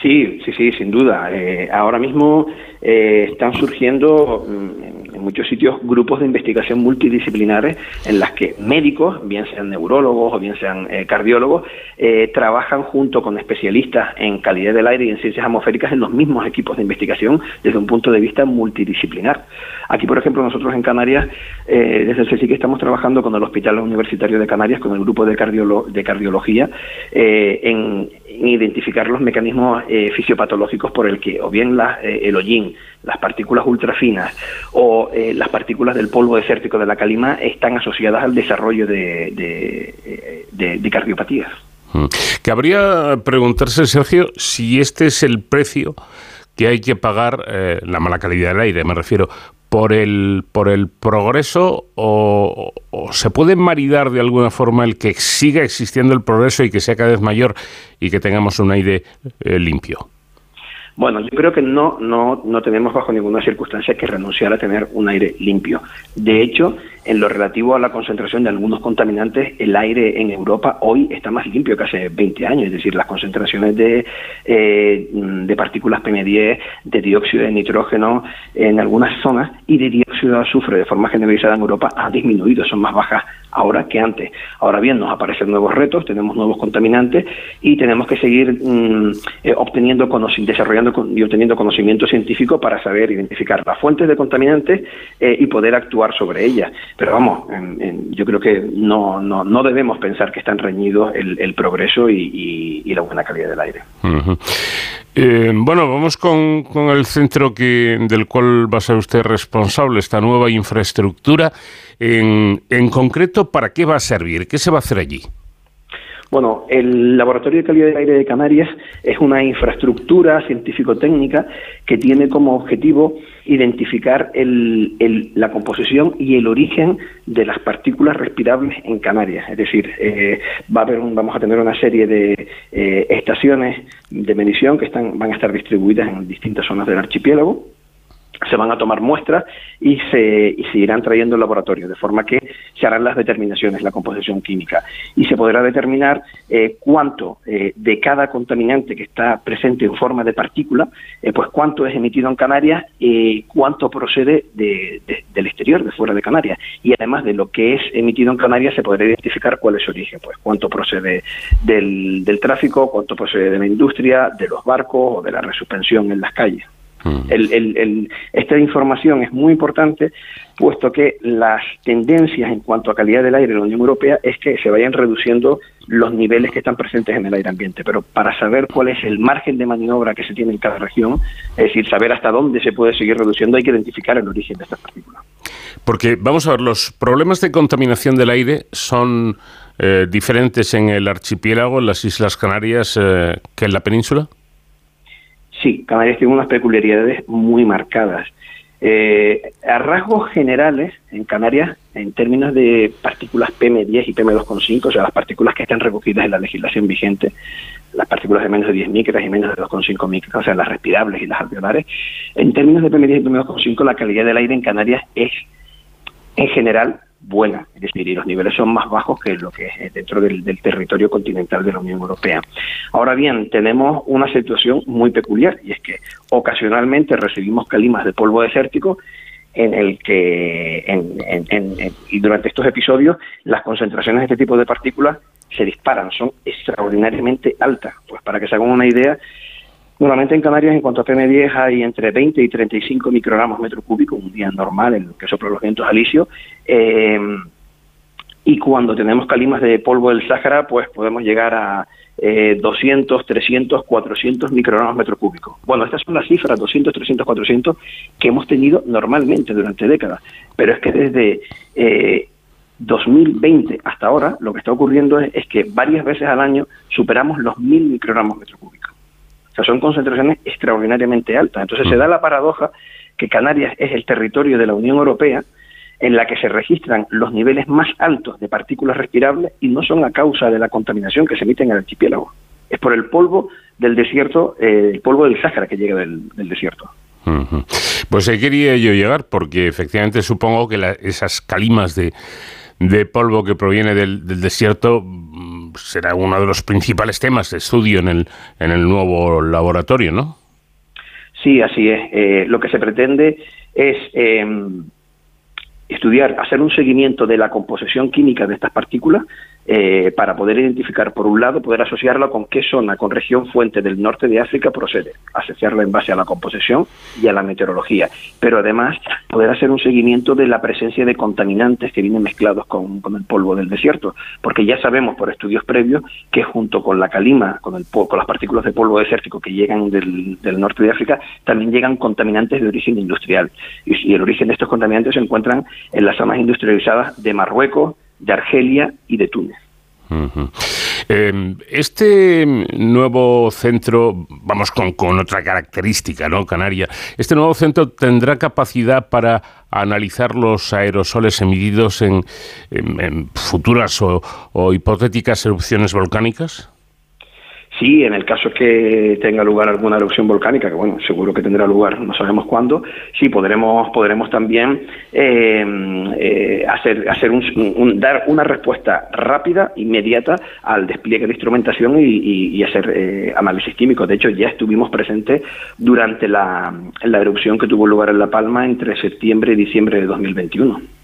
Sí, sí, sí, sin duda. Eh, ahora mismo eh, están surgiendo mm, en muchos sitios grupos de investigación multidisciplinares en las que médicos, bien sean neurólogos o bien sean eh, cardiólogos, trabajan junto con especialistas en calidad del aire y en ciencias atmosféricas en los mismos equipos de investigación desde un punto de vista multidisciplinar. Aquí, por ejemplo, nosotros en Canarias, desde el CSIC estamos trabajando con el Hospital Universitario de Canarias, con el grupo de, de cardiología, en identificar los mecanismos eh, fisiopatológicos por el que o bien la, eh, el hollín, las partículas ultrafinas o eh, las partículas del polvo desértico de la calima están asociadas al desarrollo de, de, cardiopatías. Mm. Cabría preguntarse, Sergio, si este es el precio que hay que pagar, la mala calidad del aire, me refiero, por el, por el progreso o, se puede maridar de alguna forma el que siga existiendo el progreso y que sea cada vez mayor y que tengamos un aire eh, limpio? Bueno, yo creo que no, no, no tenemos bajo ninguna circunstancia que renunciar a tener un aire limpio. De hecho, en lo relativo a la concentración de algunos contaminantes, el aire en Europa hoy está más limpio que hace 20 años, es decir, las concentraciones de, eh, de partículas PM10, de dióxido de nitrógeno en algunas zonas y de dióxido de azufre de forma generalizada en Europa han disminuido, son más bajas ahora que antes. Ahora bien, nos aparecen nuevos retos, tenemos nuevos contaminantes y tenemos que seguir mm, eh, obteniendo, desarrollando y obteniendo conocimiento científico para saber identificar las fuentes de contaminantes eh, y poder actuar sobre ellas. Pero vamos, yo creo que no, no, no, debemos pensar que están reñidos el, progreso y, la buena calidad del aire. Eh, bueno, vamos con, con, el centro que, del cual va a ser usted responsable, esta nueva infraestructura. En, concreto, ¿para qué va a servir? ¿Qué se va a hacer allí? Bueno, el Laboratorio de Calidad del Aire de Canarias es una infraestructura científico-técnica que tiene como objetivo identificar el, la composición y el origen de las partículas respirables en Canarias. Es decir, eh, va a haber vamos a tener una serie de eh, estaciones de medición que están, van a estar distribuidas en distintas zonas del archipiélago se van a tomar muestras y se, y se irán trayendo al laboratorio, de forma que se harán las determinaciones, la composición química, y se podrá determinar eh, cuánto eh, de cada contaminante que está presente en forma de partícula, eh, pues cuánto es emitido en Canarias y cuánto procede de, del exterior, de fuera de Canarias. Y además de lo que es emitido en Canarias, se podrá identificar cuál es su origen, pues cuánto procede del, del tráfico, cuánto procede de la industria, de los barcos o de la resuspensión en las calles. Mm. esta información es muy importante, puesto que las tendencias en cuanto a calidad del aire en la Unión Europea es que se vayan reduciendo los niveles que están presentes en el aire ambiente. Pero para saber cuál es el margen de maniobra que se tiene en cada región, es decir, saber hasta dónde se puede seguir reduciendo, hay que identificar el origen de estas partículas. Porque, vamos a ver, los problemas de contaminación del aire son eh, diferentes en el archipiélago, en las Islas Canarias, eh, que en la península. Sí, Canarias tiene unas peculiaridades muy marcadas. Eh, a rasgos generales, en Canarias, en términos de partículas PM10 y PM2,5, o sea, las partículas que están recogidas en la legislación vigente, las partículas de menos de 10 micras y menos de 2,5 micras, o sea, las respirables y las alveolares, en términos de PM10 y PM2,5, la calidad del aire en Canarias es, en general, buena, es decir, y los niveles son más bajos que lo que es dentro del, territorio continental de la Unión Europea. Ahora bien, tenemos una situación muy peculiar y es que ocasionalmente recibimos calimas de polvo desértico en el que y durante estos episodios las concentraciones de este tipo de partículas se disparan, son extraordinariamente altas. Pues para que se hagan una idea, Normalmente en Canarias, en cuanto a PM10, hay entre 20 y 35 microgramos metro cúbico, un día normal en el que soplan los vientos alisios. Eh, y cuando tenemos calimas de polvo del Sáhara, pues podemos llegar a 200, 300, 400 microgramos metro cúbico. Bueno, estas son las cifras, 200, 300, 400, que hemos tenido normalmente durante décadas. Pero es que desde 2020 eh, hasta ahora, lo que está ocurriendo es, es, que varias veces al año superamos los 1000 microgramos metro cúbico son concentraciones extraordinariamente altas. Entonces se mm. da la paradoja que Canarias es el territorio de la Unión Europea en la que se registran los niveles más altos de partículas respirables y no son a causa de la contaminación que se emite en el archipiélago. Es por el polvo del desierto, eh, el polvo del Sáhara que llega del, desierto. Pues ahí quería yo llegar, porque efectivamente supongo que esas calimas de, de polvo que proviene del, desierto será uno de los principales temas de estudio en el, en el nuevo laboratorio, ¿no? Sí, así es. Eh, lo que se pretende es em, estudiar, hacer un seguimiento de la composición química de estas partículas eh, para poder identificar, por un lado, poder asociarla con qué zona, con región fuente del norte de África procede, asociarla en base a la composición y a la meteorología, pero además poder hacer un seguimiento de la presencia de contaminantes que vienen mezclados con, el polvo del desierto, porque ya sabemos por estudios previos que junto con la calima, con, el, con las partículas de polvo desértico que llegan del, norte de África, también llegan contaminantes de origen industrial, y, y el origen de estos contaminantes se encuentran en las zonas industrializadas de Marruecos, de Argelia y de Túnez. Em, este nuevo centro, vamos con, otra característica, ¿no? Canaria, este nuevo centro tendrá capacidad para analizar los aerosoles emitidos en, futuras o hipotéticas erupciones volcánicas. Sí, en el caso que tenga lugar alguna erupción volcánica, que bueno, seguro que tendrá lugar, no sabemos cuándo, sí podremos podremos también eh, eh, hacer hacer un, dar una respuesta rápida, inmediata al despliegue de instrumentación y, hacer eh, análisis químico. De hecho, ya estuvimos presentes durante la, la erupción que tuvo lugar en La Palma entre septiembre y diciembre de 2021.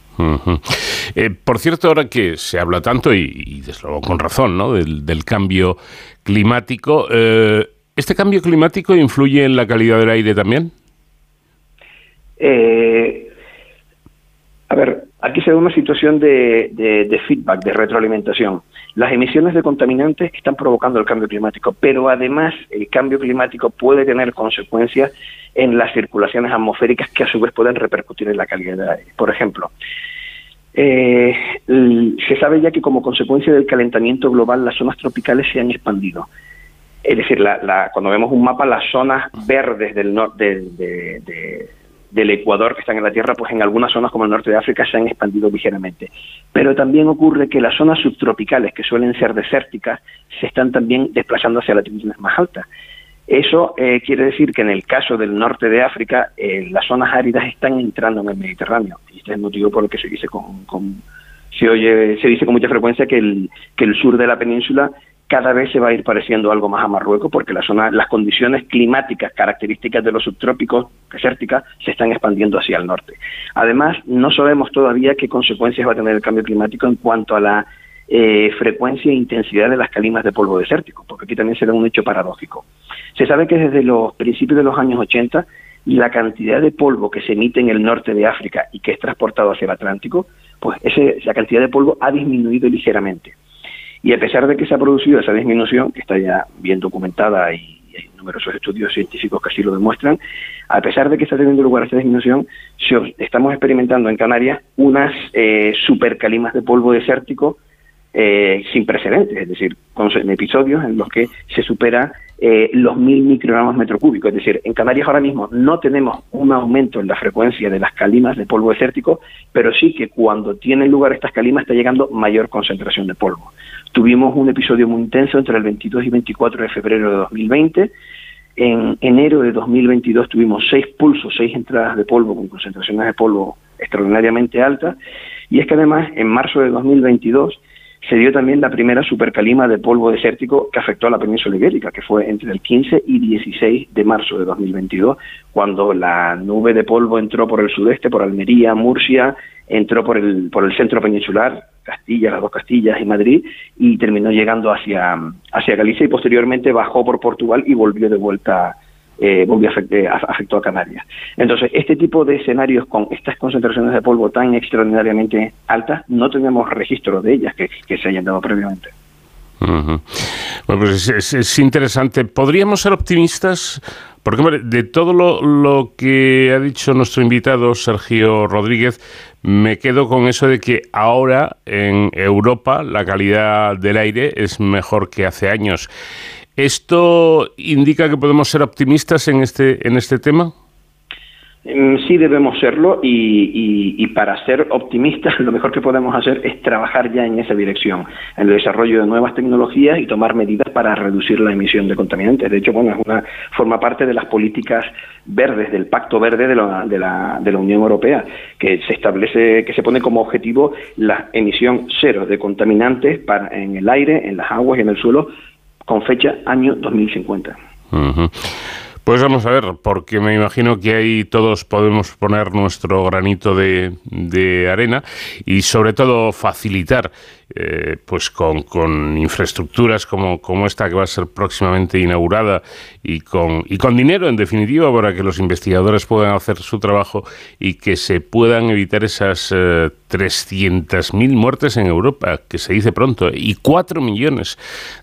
Eh, por cierto, ahora que se habla tanto, y, desde luego con razón, ¿no? del, cambio climático, eh, ¿este cambio climático influye en la calidad del aire también? Eh, a ver, aquí se da una situación de, feedback, de retroalimentación. Las emisiones de contaminantes están provocando el cambio climático, pero además el cambio climático puede tener consecuencias en las circulaciones atmosféricas que a su vez pueden repercutir en la calidad del aire. Por ejemplo, eh, se sabe ya que como consecuencia del calentamiento global las zonas tropicales se han expandido. Es decir, cuando vemos un mapa, las zonas verdes del, del Ecuador que están en la Tierra, pues en algunas zonas como el norte de África se han expandido ligeramente. Pero también ocurre que las zonas subtropicales, que suelen ser desérticas, se están también desplazando hacia latitudes más altas. Eso eh, quiere decir que en el caso del norte de África, eh, las zonas áridas están entrando en el Mediterráneo. Y este es el motivo por el que se dice con, se oye, se dice con mucha frecuencia que el, que el sur de la península cada vez se va a ir pareciendo algo más a Marruecos porque la zona, las condiciones climáticas características de los subtrópicos desérticas se están expandiendo hacia el norte. Además, no sabemos todavía qué consecuencias va a tener el cambio climático en cuanto a la eh, frecuencia e intensidad de las calimas de polvo desértico, porque aquí también se da un hecho paradójico. Se sabe que desde los principios de los años 80 la cantidad de polvo que se emite en el norte de África y que es transportado hacia el Atlántico, pues ese, esa cantidad de polvo ha disminuido ligeramente. Y a pesar de que se ha producido esa disminución, que está ya bien documentada y hay numerosos estudios científicos que así lo demuestran, a pesar de que está teniendo lugar esta disminución, estamos experimentando en Canarias unas eh, supercalimas de polvo desértico eh, sin precedentes, es decir, con episodios en los que se supera eh, los mil microgramos metro cúbico. Es decir, en Canarias ahora mismo no tenemos un aumento en la frecuencia de las calimas de polvo desértico, pero sí que cuando tienen lugar estas calimas está llegando mayor concentración de polvo. Tuvimos un episodio muy intenso entre el 22 y 24 de febrero de 2020. En enero de 2022 tuvimos seis pulsos, seis entradas de polvo con concentraciones de polvo extraordinariamente altas. Y es que además en marzo de 2022 se dio también la primera supercalima de polvo desértico que afectó a la península ibérica, que fue entre el 15 y 16 de marzo de 2022, cuando la nube de polvo entró por el sudeste, por Almería, Murcia, entró por el, por el centro peninsular, Castilla, las dos Castillas y Madrid, y terminó llegando hacia, hacia Galicia y posteriormente bajó por Portugal y volvió de vuelta eh, afectó a Canarias. Entonces, este tipo de escenarios con estas concentraciones de polvo tan extraordinariamente altas, no tenemos registro de ellas que, se hayan dado previamente. Bueno, pues es, interesante. ¿Podríamos ser optimistas? Porque, de todo lo, lo, que ha dicho nuestro invitado, Sergio Rodríguez, me quedo con eso de que ahora en Europa la calidad del aire es mejor que hace años. ¿Esto indica que podemos ser optimistas en este, en este tema? Mm, sí debemos serlo y, para ser optimistas lo mejor que podemos hacer es trabajar ya en esa dirección, en el desarrollo de nuevas tecnologías y tomar medidas para reducir la emisión de contaminantes. De hecho, bueno, es una forma parte de las políticas verdes del Pacto Verde de la, de la, de la Unión Europea, que se establece, que se pone como objetivo la emisión cero de contaminantes para, en el aire, en las aguas y en el suelo con fecha año 2050. Pues vamos a ver, porque me imagino que ahí todos podemos poner nuestro granito de arena y sobre todo facilitar eh, pues con, con, infraestructuras como, como esta que va a ser próximamente inaugurada y con, y con dinero en definitiva para que los investigadores puedan hacer su trabajo y que se puedan evitar esas eh, 300.000 muertes en Europa, que se dice pronto, y 4 millones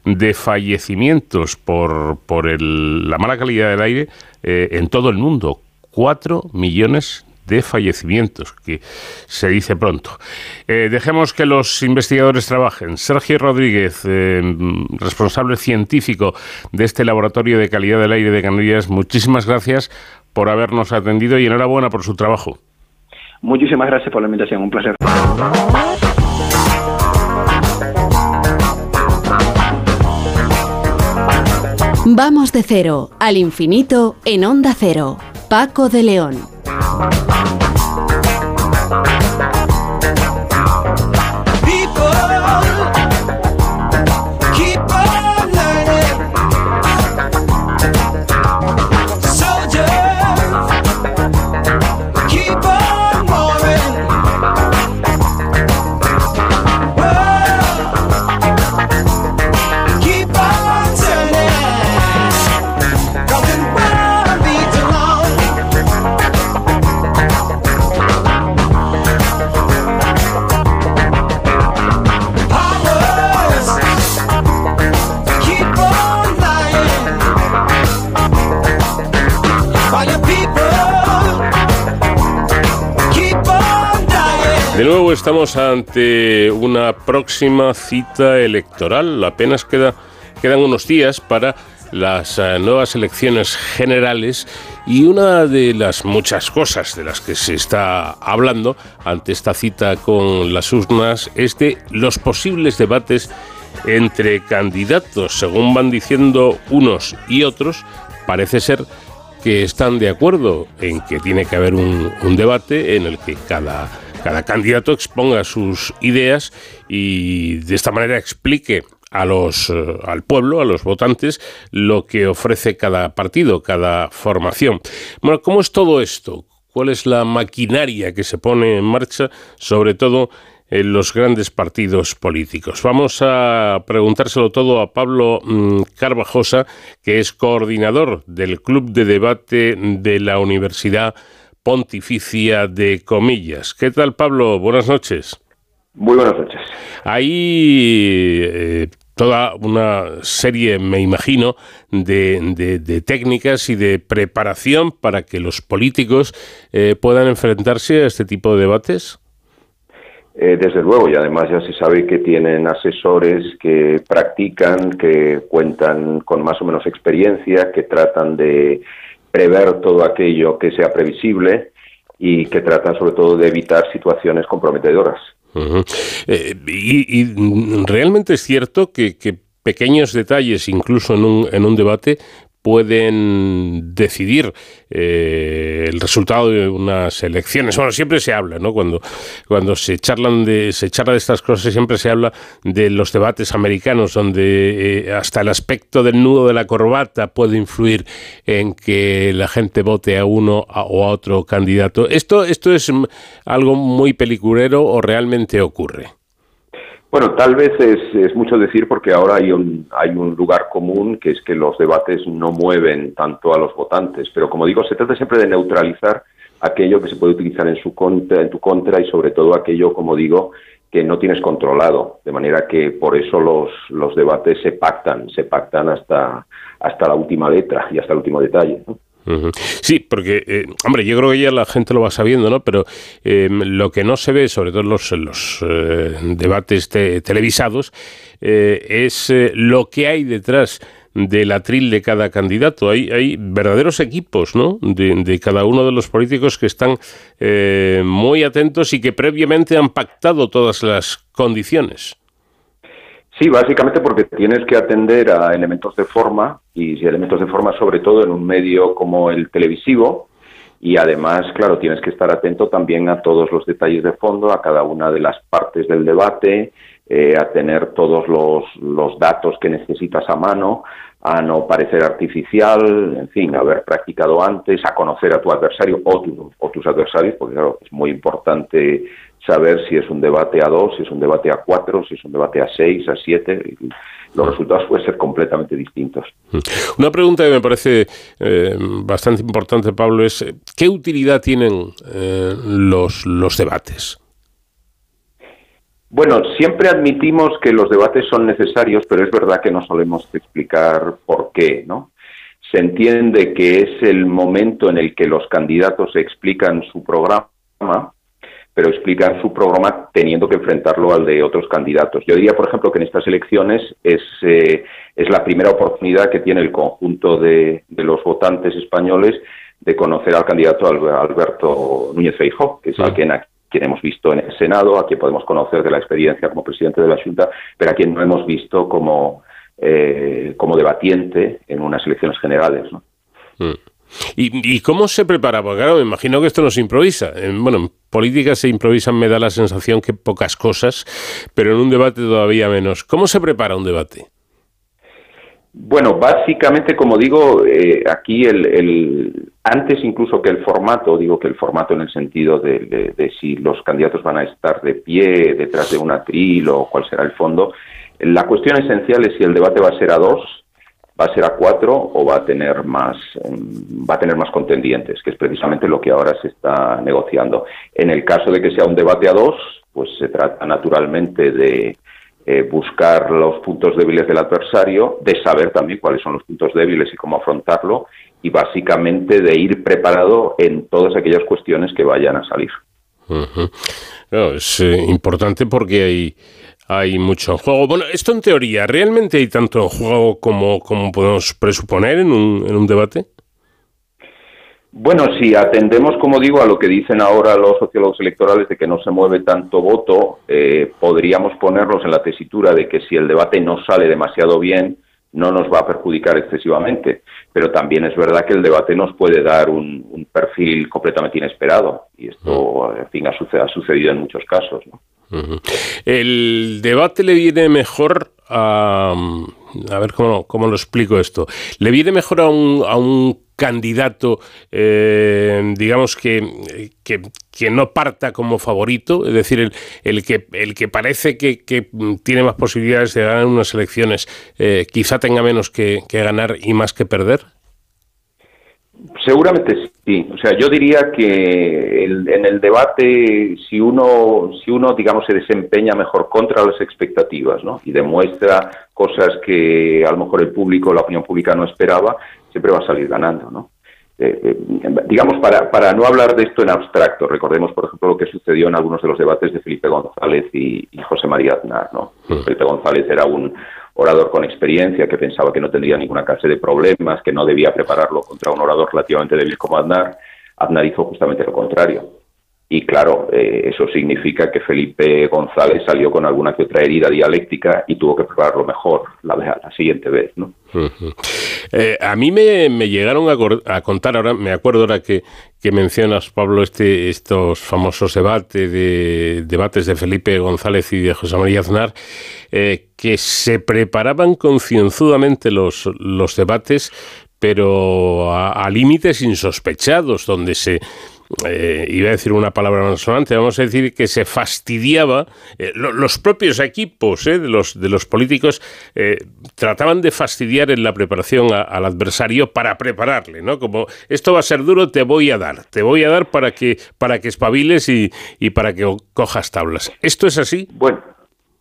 de fallecimientos por, por el, la mala calidad del aire eh, en todo el mundo. 4 millones de fallecimientos, que se dice pronto. Eh, dejemos que los investigadores trabajen. Sergio Rodríguez, eh, responsable científico de este Laboratorio de Calidad del Aire de Canarias, muchísimas gracias por habernos atendido y enhorabuena por su trabajo. Muchísimas gracias por la invitación, un placer. Vamos de cero al infinito en onda cero. Paco de León. De nuevo estamos ante una próxima cita electoral. Apenas queda, quedan unos días para las eh, nuevas elecciones generales y una de las muchas cosas de las que se está hablando ante esta cita con las urnas es de los posibles debates entre candidatos. Según van diciendo unos y otros, parece ser que están de acuerdo en que tiene que haber un, un debate en el que cada cada candidato exponga sus ideas y de esta manera explique a los, eh, al pueblo, a los votantes, lo que ofrece cada partido, cada formación. Bueno, ¿cómo es todo esto? ¿Cuál es la maquinaria que se pone en marcha, sobre todo en los grandes partidos políticos? Vamos a preguntárselo todo a Pablo mm, Carvajosa, que es coordinador del Club de Debate de la Universidad pontificia de comillas. ¿Qué tal, Pablo? Buenas noches. Muy buenas noches. Hay eh, toda una serie, me imagino, de, técnicas y de preparación para que los políticos eh, puedan enfrentarse a este tipo de debates. Eh, desde luego, y además ya se sabe que tienen asesores que practican, que cuentan con más o menos experiencia, que tratan de prever todo aquello que sea previsible y que tratan sobre todo de evitar situaciones comprometedoras. Eh, y, realmente es cierto que, pequeños detalles, incluso en un, en un debate, pueden decidir eh, el resultado de unas elecciones. Bueno, siempre se habla, ¿no? Cuando, cuando se charlan de, se charla de estas cosas, siempre se habla de los debates americanos, donde eh, hasta el aspecto del nudo de la corbata puede influir en que la gente vote a uno o a otro candidato. ¿Esto, esto es algo muy peliculero o realmente ocurre? Bueno, tal vez es, mucho decir porque ahora hay un, hay un lugar común que es que los debates no mueven tanto a los votantes, pero como digo, se trata siempre de neutralizar aquello que se puede utilizar en su contra, en tu contra y sobre todo aquello, como digo, que no tienes controlado, de manera que por eso los, los debates se pactan, se pactan hasta, hasta la última letra y hasta el último detalle. Sí, porque, eh, hombre, yo creo que ya la gente lo va sabiendo, ¿no? Pero em, lo que no se ve, sobre todo en los, los eh, debates televisados, eh, es lo que hay detrás del atril de cada candidato. Hay, hay verdaderos equipos, ¿no? De, de cada uno de los políticos que están muy atentos y que previamente han pactado todas las condiciones. Sí, básicamente porque tienes que atender a elementos de forma y elementos de forma sobre todo en un medio como el televisivo y además, claro, tienes que estar atento también a todos los detalles de fondo, a cada una de las partes del debate, eh, a tener todos los, los datos que necesitas a mano, a no parecer artificial, en fin, haber practicado antes, a conocer a tu adversario o, o tus adversarios, porque claro, es muy importante saber si es un debate a dos, si es un debate a cuatro, si es un debate a seis, a siete. Los resultados pueden ser completamente distintos. Mm. Una pregunta que me parece eh, bastante importante, Pablo, es ¿qué utilidad tienen eh, los, los debates? Bueno, siempre admitimos que los debates son necesarios, pero es verdad que no solemos explicar por qué, ¿no? Se entiende que es el momento en el que los candidatos explican su programa, pero explicar su programa teniendo que enfrentarlo al de otros candidatos. Yo diría, por ejemplo, que en estas elecciones es, eh, es la primera oportunidad que tiene el conjunto de, los votantes españoles de conocer al candidato Alberto Núñez Feijóo, que es a quien hemos visto en el Senado, a quien podemos conocer de la experiencia como presidente de la Junta, pero a quien no hemos visto como, eh, como debatiente en unas elecciones generales. ¿no? Mm. ¿Y, cómo se prepara? Porque claro, me imagino que esto no se improvisa. bueno, en política se improvisan, me da la sensación que pocas cosas, pero en un debate todavía menos. ¿Cómo se prepara un debate? Bueno, básicamente, como digo, eh, aquí el, antes incluso que el formato, digo que el formato en el sentido de, si los candidatos van a estar de pie detrás de un atril o cuál será el fondo, la cuestión esencial es si el debate va a ser a dos va a ser a cuatro o va a tener más em, va a tener más contendientes, que es precisamente lo que ahora se está negociando. En el caso de que sea un debate a dos, pues se trata naturalmente de eh, buscar los puntos débiles del adversario, de saber también cuáles son los puntos débiles y cómo afrontarlo, y básicamente de ir preparado en todas aquellas cuestiones que vayan a salir. es eh, importante porque hay hay mucho juego. Bueno, esto en teoría, ¿realmente hay tanto juego como, como podemos presuponer en un, en un debate? Bueno, si atendemos, como digo, a lo que dicen ahora los sociólogos electorales de que no se mueve tanto voto, eh, podríamos ponernos en la tesitura de que si el debate no sale demasiado bien, no nos va a perjudicar excesivamente. Pero también es verdad que el debate nos puede dar un, un perfil completamente inesperado. Y esto, en fin, ha, sucedido, ha sucedido en muchos casos. ¿no? El debate le viene mejor a... A ver cómo, cómo lo explico esto. ¿Le viene mejor a un, a un candidato, eh, digamos, que, que, no parta como favorito? Es decir, el, el que, el que parece que, tiene más posibilidades de ganar unas elecciones, eh, quizá tenga menos que, que ganar y más que perder? Seguramente sí. O sea, yo diría que en el debate, si uno, si uno, digamos, se desempeña mejor contra las expectativas, ¿no? Y demuestra cosas que a lo mejor el público, la opinión pública no esperaba, siempre va a salir ganando, ¿no? Eh, eh, digamos, para, para no hablar de esto en abstracto, recordemos, por ejemplo, lo que sucedió en algunos de los debates de Felipe González y, José María Aznar, ¿no? Mm. Felipe González era un orador con experiencia que pensaba que no tendría ninguna clase de problemas, que no debía prepararlo contra un orador relativamente débil como Aznar. Aznar hizo justamente lo contrario. Y claro, eh, eso significa que Felipe González salió con alguna que otra herida dialéctica y tuvo que probarlo mejor la, la siguiente vez, ¿no? Eh, a mí me, llegaron a, contar, ahora me acuerdo ahora que, mencionas, Pablo, este, estos famosos debates de, debates de Felipe González y de José María Aznar, eh, que se preparaban concienzudamente los, los debates, pero a límites insospechados, donde se eh, iba a decir una palabra más sonante, vamos a decir que se fastidiaba, eh, los propios equipos eh, de, los, políticos trataban de fastidiar en la preparación al adversario para prepararle, ¿no? Como esto va a ser duro, te voy a dar, te voy a dar para que, para que espabiles y, y para que cojas tablas. ¿Esto es así? Bueno,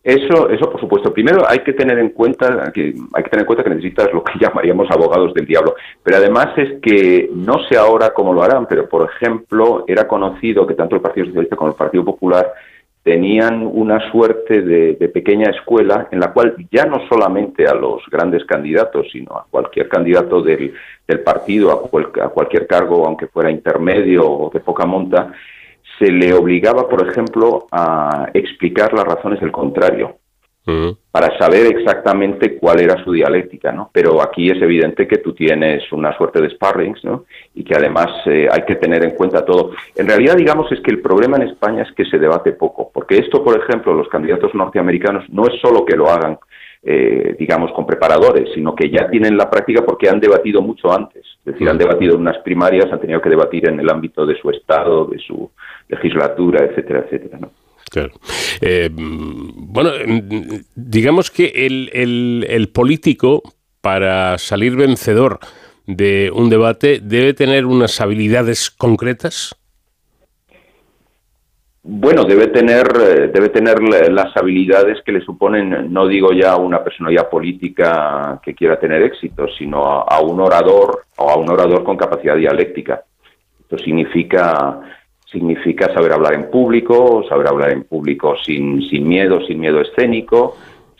eso, eso por supuesto. Primero hay que tener en cuenta que hay que tener en cuenta que necesitas lo que llamaríamos abogados del diablo. Pero además es que no sé ahora cómo lo harán, pero por ejemplo era conocido que tanto el Partido Socialista como el Partido Popular tenían una suerte de, pequeña escuela en la cual ya no solamente a los grandes candidatos, sino a cualquier candidato del, del partido, a, a cualquier cargo, aunque fuera intermedio o de poca monta, se le obligaba, por ejemplo, a explicar las razones del contrario, para saber exactamente cuál era su dialéctica, ¿no? Pero aquí es evidente que tú tienes una suerte de sparrings, ¿no? Y que además eh, hay que tener en cuenta todo. En realidad, digamos, es que el problema en España es que se debate poco, porque esto, por ejemplo, los candidatos norteamericanos no es solo que lo hagan eh, digamos, con preparadores, sino que ya tienen la práctica porque han debatido mucho antes. Es decir, han debatido en unas primarias, han tenido que debatir en el ámbito de su Estado, de su legislatura, etcétera, etcétera. ¿no? Claro. Eh, bueno, digamos que el, el, el político, para salir vencedor de un debate, debe tener unas habilidades concretas. Bueno, debe tener, eh, debe tener las habilidades que le suponen, no digo ya una personalidad política que quiera tener éxito, sino a, un orador o a un orador con capacidad dialéctica. Esto significa, significa saber hablar en público, saber hablar en público sin, sin miedo, sin miedo escénico,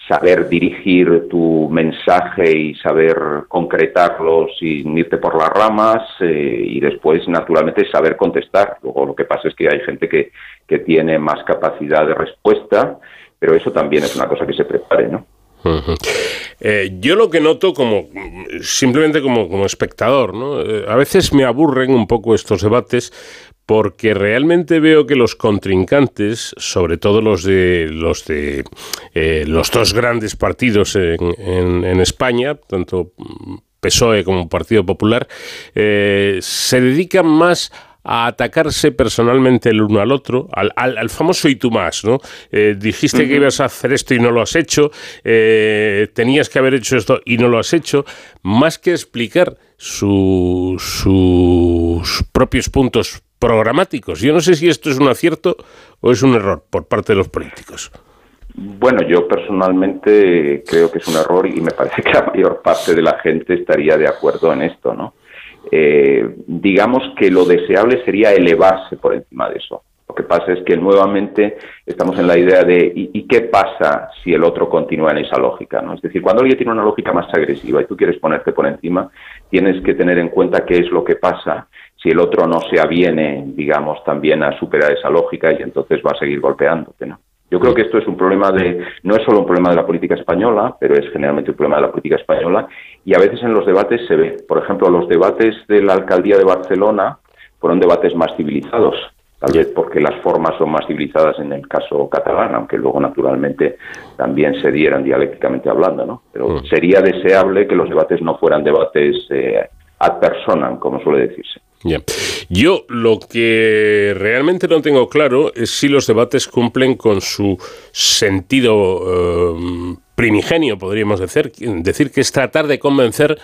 saber dirigir tu mensaje y saber concretarlo sin irte por las ramas eh, y después, naturalmente, saber contestar. Luego lo que pasa es que hay gente que, que tiene más capacidad de respuesta, pero eso también es una cosa que se prepare, ¿no? Eh, yo lo que noto como simplemente como, como espectador, ¿no? Eh, a veces me aburren un poco estos debates porque realmente veo que los contrincantes, sobre todo los de los de eh, los dos grandes partidos en, en, España, tanto PSOE como Partido Popular, eh, se dedican más a atacarse personalmente el uno al otro, al, al, famoso y tú más, ¿no? Eh, dijiste que ibas a hacer esto y no lo has hecho, tenías que haber hecho esto y no lo has hecho, más que explicar sus propios puntos programáticos. Yo no sé si esto es un acierto o es un error por parte de los políticos. Bueno, yo personalmente creo que es un error y me parece que la mayor parte de la gente estaría de acuerdo en esto, ¿no? Eh, digamos que lo deseable sería elevarse por encima de eso. Lo que pasa es que nuevamente estamos en la idea de ¿y, qué pasa si el otro continúa en esa lógica? ¿no? Es decir, cuando alguien tiene una lógica más agresiva y tú quieres ponerte por encima, tienes que tener en cuenta qué es lo que pasa si el otro no se aviene, digamos, también a superar esa lógica y entonces va a seguir golpeándote, ¿no? Yo creo que esto es un problema de, no es solo un problema de la política española, pero es generalmente un problema de la política española y a veces en los debates se ve. Por ejemplo, los debates de la alcaldía de Barcelona fueron debates más civilizados, tal vez porque las formas son más civilizadas en el caso catalán, aunque luego naturalmente también se dieran dialécticamente hablando, ¿no? Pero mm. sería deseable que los debates no fueran debates eh, ad personam, como suele decirse. Yo lo que realmente no tengo claro es si los debates cumplen con su sentido eh, primigenio, podríamos decir, decir que es tratar de convencer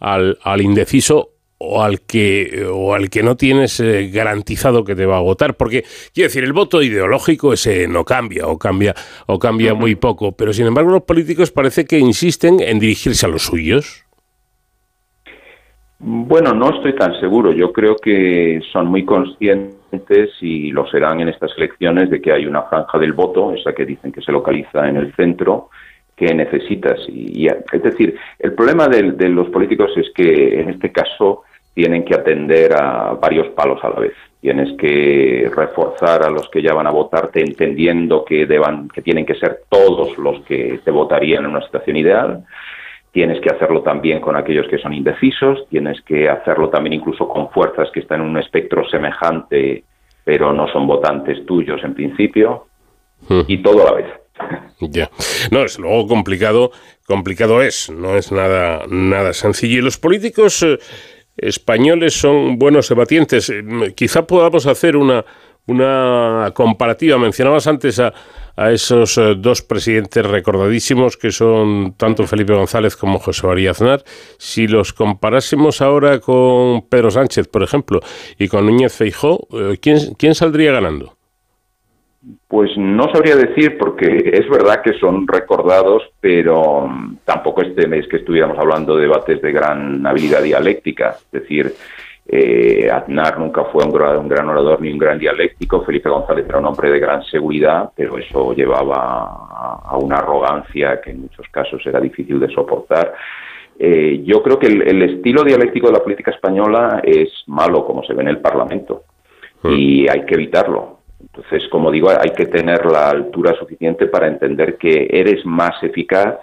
al, indeciso o al que o al que no tienes eh, garantizado que te va a votar porque quiero decir el voto ideológico ese no cambia o cambia o cambia muy poco pero sin embargo los políticos parece que insisten en dirigirse a los suyos bueno, no estoy tan seguro. Yo creo que son muy conscientes y lo serán en estas elecciones de que hay una franja del voto, esa que dicen que se localiza en el centro, que necesitas. Y, es decir, el problema de, los políticos es que en este caso tienen que atender a varios palos a la vez. tienes que reforzar a los que ya van a votarte entendiendo que, deban, que tienen que ser todos los que te votarían en una situación ideal. Tienes que hacerlo también con aquellos que son indecisos, tienes que hacerlo también incluso con fuerzas que están en un espectro semejante, pero no son votantes tuyos en principio, hmm. y todo a la vez. Ya. No, es luego complicado, complicado es, no es nada, nada sencillo. Y los políticos eh, españoles son buenos debatientes. Eh, quizá podamos hacer una, una comparativa. Mencionabas antes a, a esos eh, dos presidentes recordadísimos que son tanto Felipe González como José María Aznar. Si los comparásemos ahora con Pedro Sánchez, por ejemplo, y con Núñez Feijó, ¿quién, quién saldría ganando? Pues no sabría decir porque es verdad que son recordados, pero mm, tampoco este mes que estuviéramos hablando de debates de gran habilidad dialéctica. Es decir, eh, Aznar nunca fue un gran, un gran, orador ni un gran dialéctico. Felipe González era un hombre de gran seguridad, pero eso llevaba a, una arrogancia que en muchos casos era difícil de soportar. Eh, yo creo que el, estilo dialéctico de la política española es malo, como se ve en el Parlamento, hmm. y hay que evitarlo. Entonces, como digo, hay que tener la altura suficiente para entender que eres más eficaz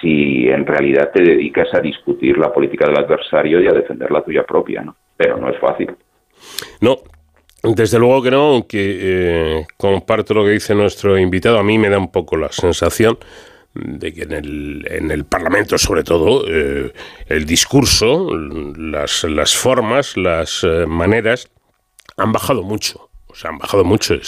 si en realidad te dedicas a discutir la política del adversario y a defender la tuya propia, ¿no? Pero no es fácil. No, desde luego que no, aunque eh, comparto lo que dice nuestro invitado, a mí me da un poco la sensación de que en el, en el Parlamento, sobre todo, eh, el discurso, las, las formas, las eh, maneras han bajado mucho se han bajado mucho.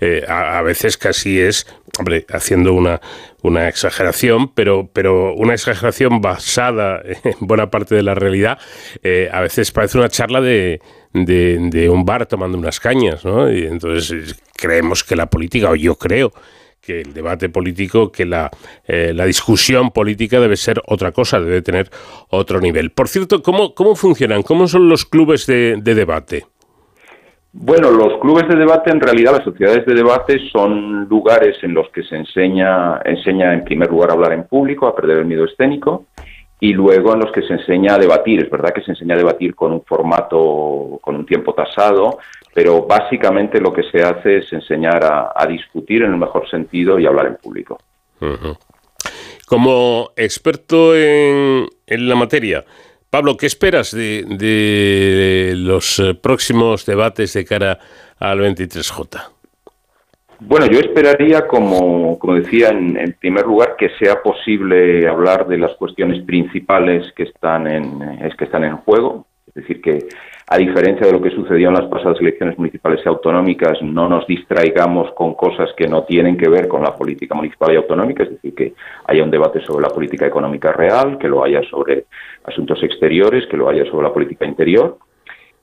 Eh, a, veces casi es, hombre, haciendo una, una exageración, pero, pero una exageración basada en buena parte de la realidad. Eh, a veces parece una charla de, de, un bar tomando unas cañas, ¿no? Y entonces creemos que la política, o yo creo, que el debate político, que la, eh, la, discusión política debe ser otra cosa, debe tener otro nivel. Por cierto, ¿cómo, cómo funcionan? ¿Cómo son los clubes de debate? Bueno, los clubes de debate, en realidad las sociedades de debate son lugares en los que se enseña, enseña en primer lugar a hablar en público, a perder el miedo escénico, y luego en los que se enseña a debatir. Es verdad que se enseña a debatir con un formato, con un tiempo tasado, pero básicamente lo que se hace es enseñar a, discutir en el mejor sentido y hablar en público. Como experto en, en la materia, Pablo, ¿qué esperas de, los eh, próximos debates de cara al 23J? Bueno, yo esperaría, como, como decía, en, primer lugar, que sea posible hablar de las cuestiones principales que están en, es que están en juego. Es decir, que a diferencia de lo que sucedió en las pasadas elecciones municipales y autonómicas, no nos distraigamos con cosas que no tienen que ver con la política municipal y autonómica, es decir, que haya un debate sobre la política económica real, que lo haya sobre asuntos exteriores, que lo haya sobre la política interior.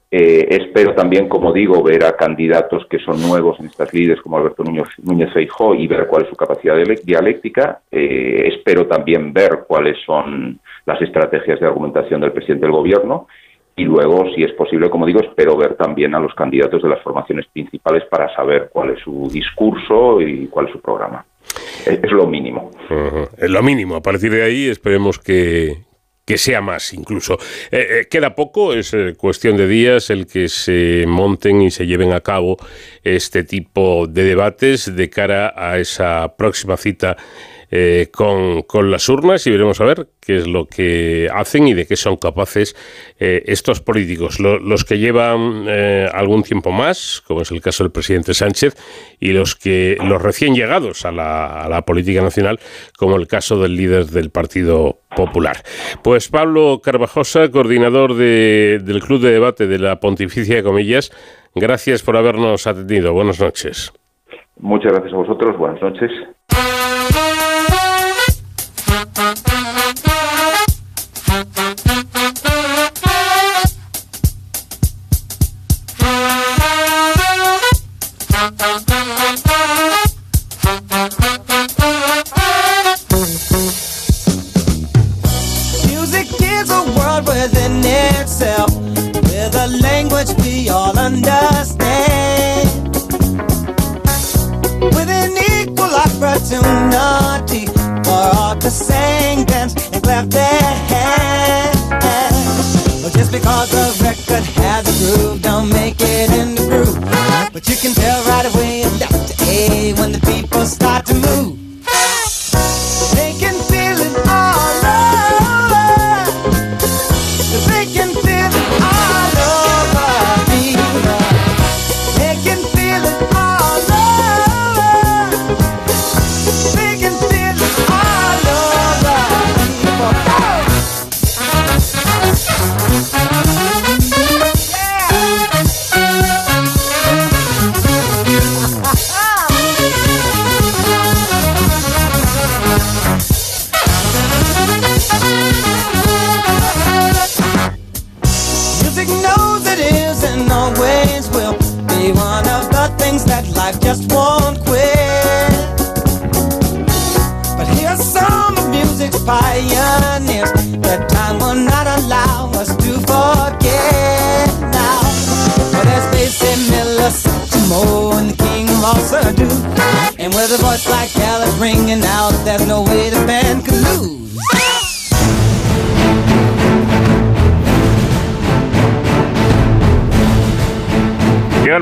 Eh, espero también, como digo, ver a candidatos que son nuevos en estas líderes, como Alberto Núñez, Feijó, y ver cuál es su capacidad dialéctica. Eh, espero también ver cuáles son las estrategias de argumentación del presidente del Gobierno y luego, si es posible, como digo, espero ver también a los candidatos de las formaciones principales para saber cuál es su discurso y cuál es su programa. Es, lo mínimo. Es lo mínimo. A partir de ahí esperemos que, que sea más incluso. Eh, eh, queda poco, es eh, cuestión de días el que se monten y se lleven a cabo este tipo de debates de cara a esa próxima cita eh, con, con, las urnas y veremos a ver qué es lo que hacen y de qué son capaces eh, estos políticos, los que llevan eh, algún tiempo más, como es el caso del presidente Sánchez, y los que los recién llegados a la, a la política nacional, como el caso del líder del Partido Popular. Pues Pablo Carvajosa, coordinador de, del Club de Debate de la Pontificia de Comillas, gracias por habernos atendido. Buenas noches. Muchas gracias a vosotros. Buenas noches. A language we all understand. With an equal opportunity for all to sing, dance, and clap their hands. Just because the record has a groove. Don't make it in the groove. But you can tell right away Dr. A when the people start to move. There's no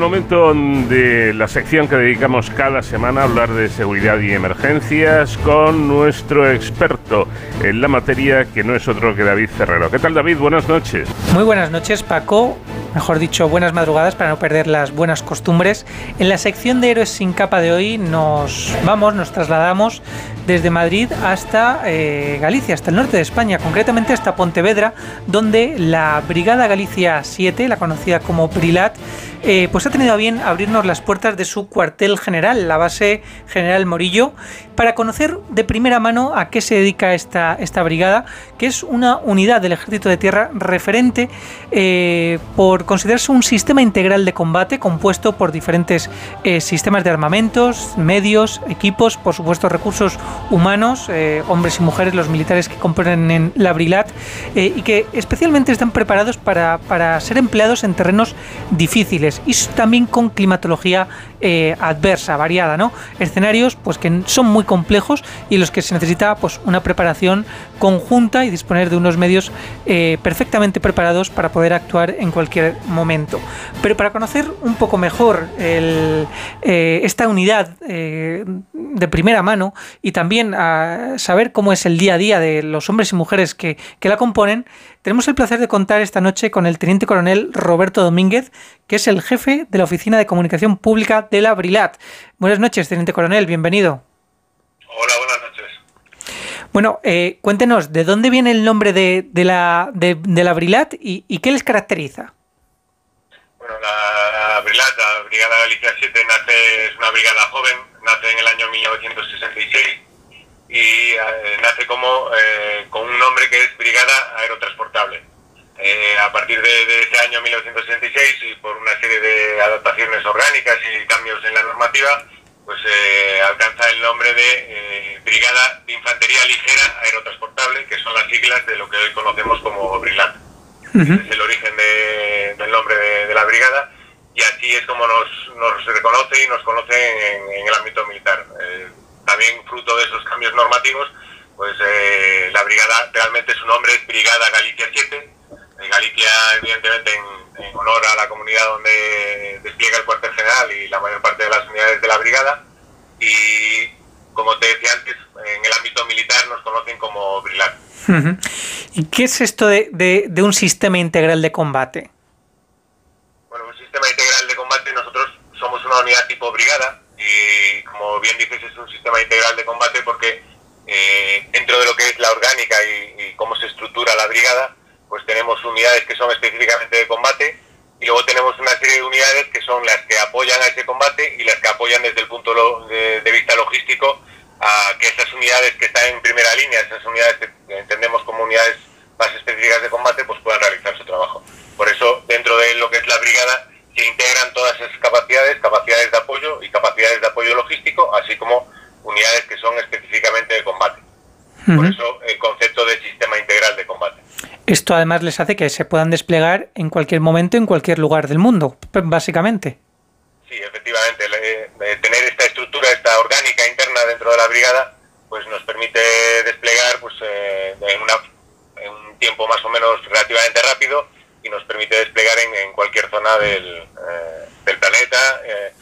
momento de la sección que dedicamos cada semana a hablar de seguridad y emergencias con nuestro experto en la materia, que no es otro que David Ferrero. ¿Qué tal, David? Buenas noches. Muy buenas noches, Paco. Mejor dicho, buenas madrugadas para no perder las buenas costumbres. En la sección de Héroes sin capa de hoy nos vamos, nos trasladamos desde Madrid hasta eh, Galicia, hasta el norte de España, concretamente hasta Pontevedra, donde la Brigada Galicia 7, la conocida como Brilat, eh, pues ha tenido a bien abrirnos las puertas de su cuartel general, la base General Morillo, para conocer de primera mano a qué se dedica esta, esta brigada, que es una unidad del Ejército de Tierra referente eh, por considerarse un sistema integral de combate compuesto por diferentes eh, sistemas de armamentos, medios, equipos, por supuesto recursos humanos, eh, hombres y mujeres, los militares que componen en la Brilat, y que especialmente están preparados para, para ser empleados en terrenos difíciles. Y también con climatología eh, adversa, variada, ¿no? Escenarios pues que son muy complejos y los que se necesita pues una preparación conjunta y disponer de unos medios eh, perfectamente preparados para poder actuar en cualquier momento. Pero para conocer un poco mejor eh, esta unidad eh, de primera mano y también saber cómo es el día a día de los hombres y mujeres que, que la componen, tenemos el placer de contar esta noche con el teniente coronel Roberto Domínguez, que es el jefe de la Oficina de Comunicación Pública de la Brilat. Buenas noches, teniente coronel, bienvenido. Hola, buenas noches. Bueno, eh, cuéntenos, ¿de dónde viene el nombre de, de la, de, de la Brilat y, y qué les caracteriza? Bueno, la, la Brilat, la Brigada Galicia 7, nace, es una brigada joven, nace en el año 1966 y eh, nace como eh, con un nombre que es Brigada Aerotransportable. Eh, a partir de, de ese año 1966 y por una serie de adaptaciones orgánicas y cambios en la normativa, pues eh, alcanza el nombre de eh, Brigada de Infantería Ligera Aerotransportable, que son las siglas de lo que hoy conocemos como BRILAT. Es el origen de- del nombre de, de la brigada y así es como nos, nos reconoce y nos conoce en, en el ámbito militar. Eh, también fruto de esos cambios normativos, pues eh, la brigada realmente su nombre es Brigada Galicia 7. Eh, Galicia, evidentemente, en, en honor a la comunidad donde despliega el cuartel general y la mayor parte de las unidades de la brigada. Y como te decía antes, en el ámbito militar nos conocen como BRILAT. ¿Y qué es esto de, de- de un sistema integral de combate? Bueno, un sistema integral de combate, nosotros somos una unidad tipo brigada y como bien dices es un sistema integral de combate porque eh, dentro de lo que es la orgánica y, y cómo se estructura la brigada, pues tenemos unidades que son específicamente de combate y luego tenemos una serie de unidades que son las que apoyan a ese combate y las que apoyan desde el punto lo- de, de vista logístico a que esas unidades que están en primera línea, esas unidades que entendemos como unidades más específicas de combate, pues puedan realizar su trabajo. Por eso, dentro de lo que es la brigada, se integran todas esas capacidades, capacidades de apoyo y capacidades de apoyo logístico, así como unidades que son específicamente de combate. Por eso, el concepto de sistema integral de combate. Esto además les hace que se puedan desplegar en cualquier momento, en cualquier lugar del mundo, básicamente. Sí, efectivamente, eh, tener esta estructura, esta orgánica interna dentro de la brigada, pues nos permite desplegar pues, eh, en, una- en un tiempo más o menos relativamente rápido y nos permite desplegar zona del, eh, del planeta eh,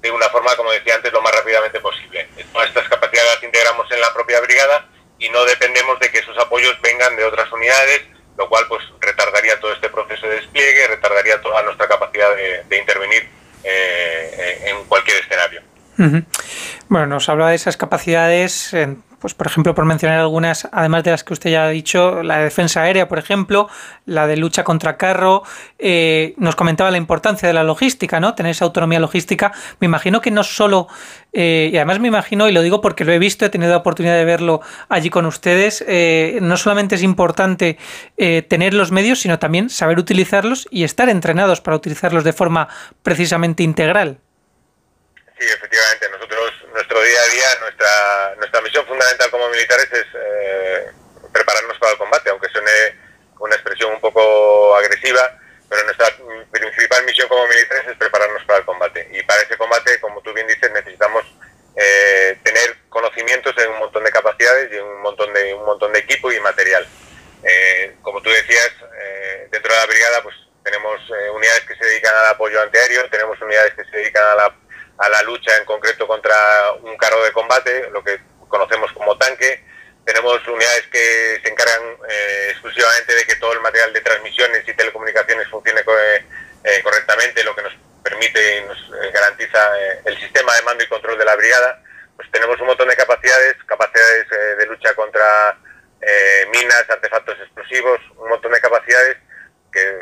de una forma, como decía antes, lo más rápidamente posible. Todas estas capacidades las integramos en la propia brigada y no dependemos de que esos apoyos vengan de otras unidades, lo cual pues retardaría todo este proceso de despliegue, retardaría toda nuestra capacidad de, de intervenir eh, en cualquier escenario. Ujú. Bueno, nos habla de esas capacidades, en- pues por ejemplo, por mencionar algunas, además de las que usted ya ha dicho, la de defensa aérea, por ejemplo, la de lucha contra carro, eh, nos comentaba la importancia de la logística, ¿no? Tener esa autonomía logística. Me imagino que no solo, eh, y además me imagino, y lo digo porque lo he visto, he tenido la oportunidad de verlo allí con ustedes, eh, no solamente es importante eh, tener los medios, sino también saber utilizarlos y estar entrenados para utilizarlos de forma precisamente integral. Sí, efectivamente. Nosotros, nuestro día a día, nuestra, nuestra misión fundamental como militares es eh, prepararnos para el combate, aunque suene una expresión un poco agresiva, pero nuestra principal misión como militares es prepararnos para el combate. Y para ese combate, como tú bien dices, necesitamos eh, tener conocimientos en un montón de capacidades y un montón de, un montón de equipo y material. Eh, como tú decías, eh, dentro de la brigada pues tenemos eh, unidades que se dedican al apoyo antiaéreo, tenemos unidades que se dedican a la, a la lucha en concreto contra un carro de combate, lo que conocemos como tanque. Tenemos unidades que se encargan eh, exclusivamente de que todo el material de transmisiones y telecomunicaciones funcione eh, eh, correctamente, lo que nos permite y nos garantiza el sistema de mando y control de la brigada. Pues tenemos un montón de capacidades, capacidades de lucha contra minas, artefactos explosivos, un montón de capacidades que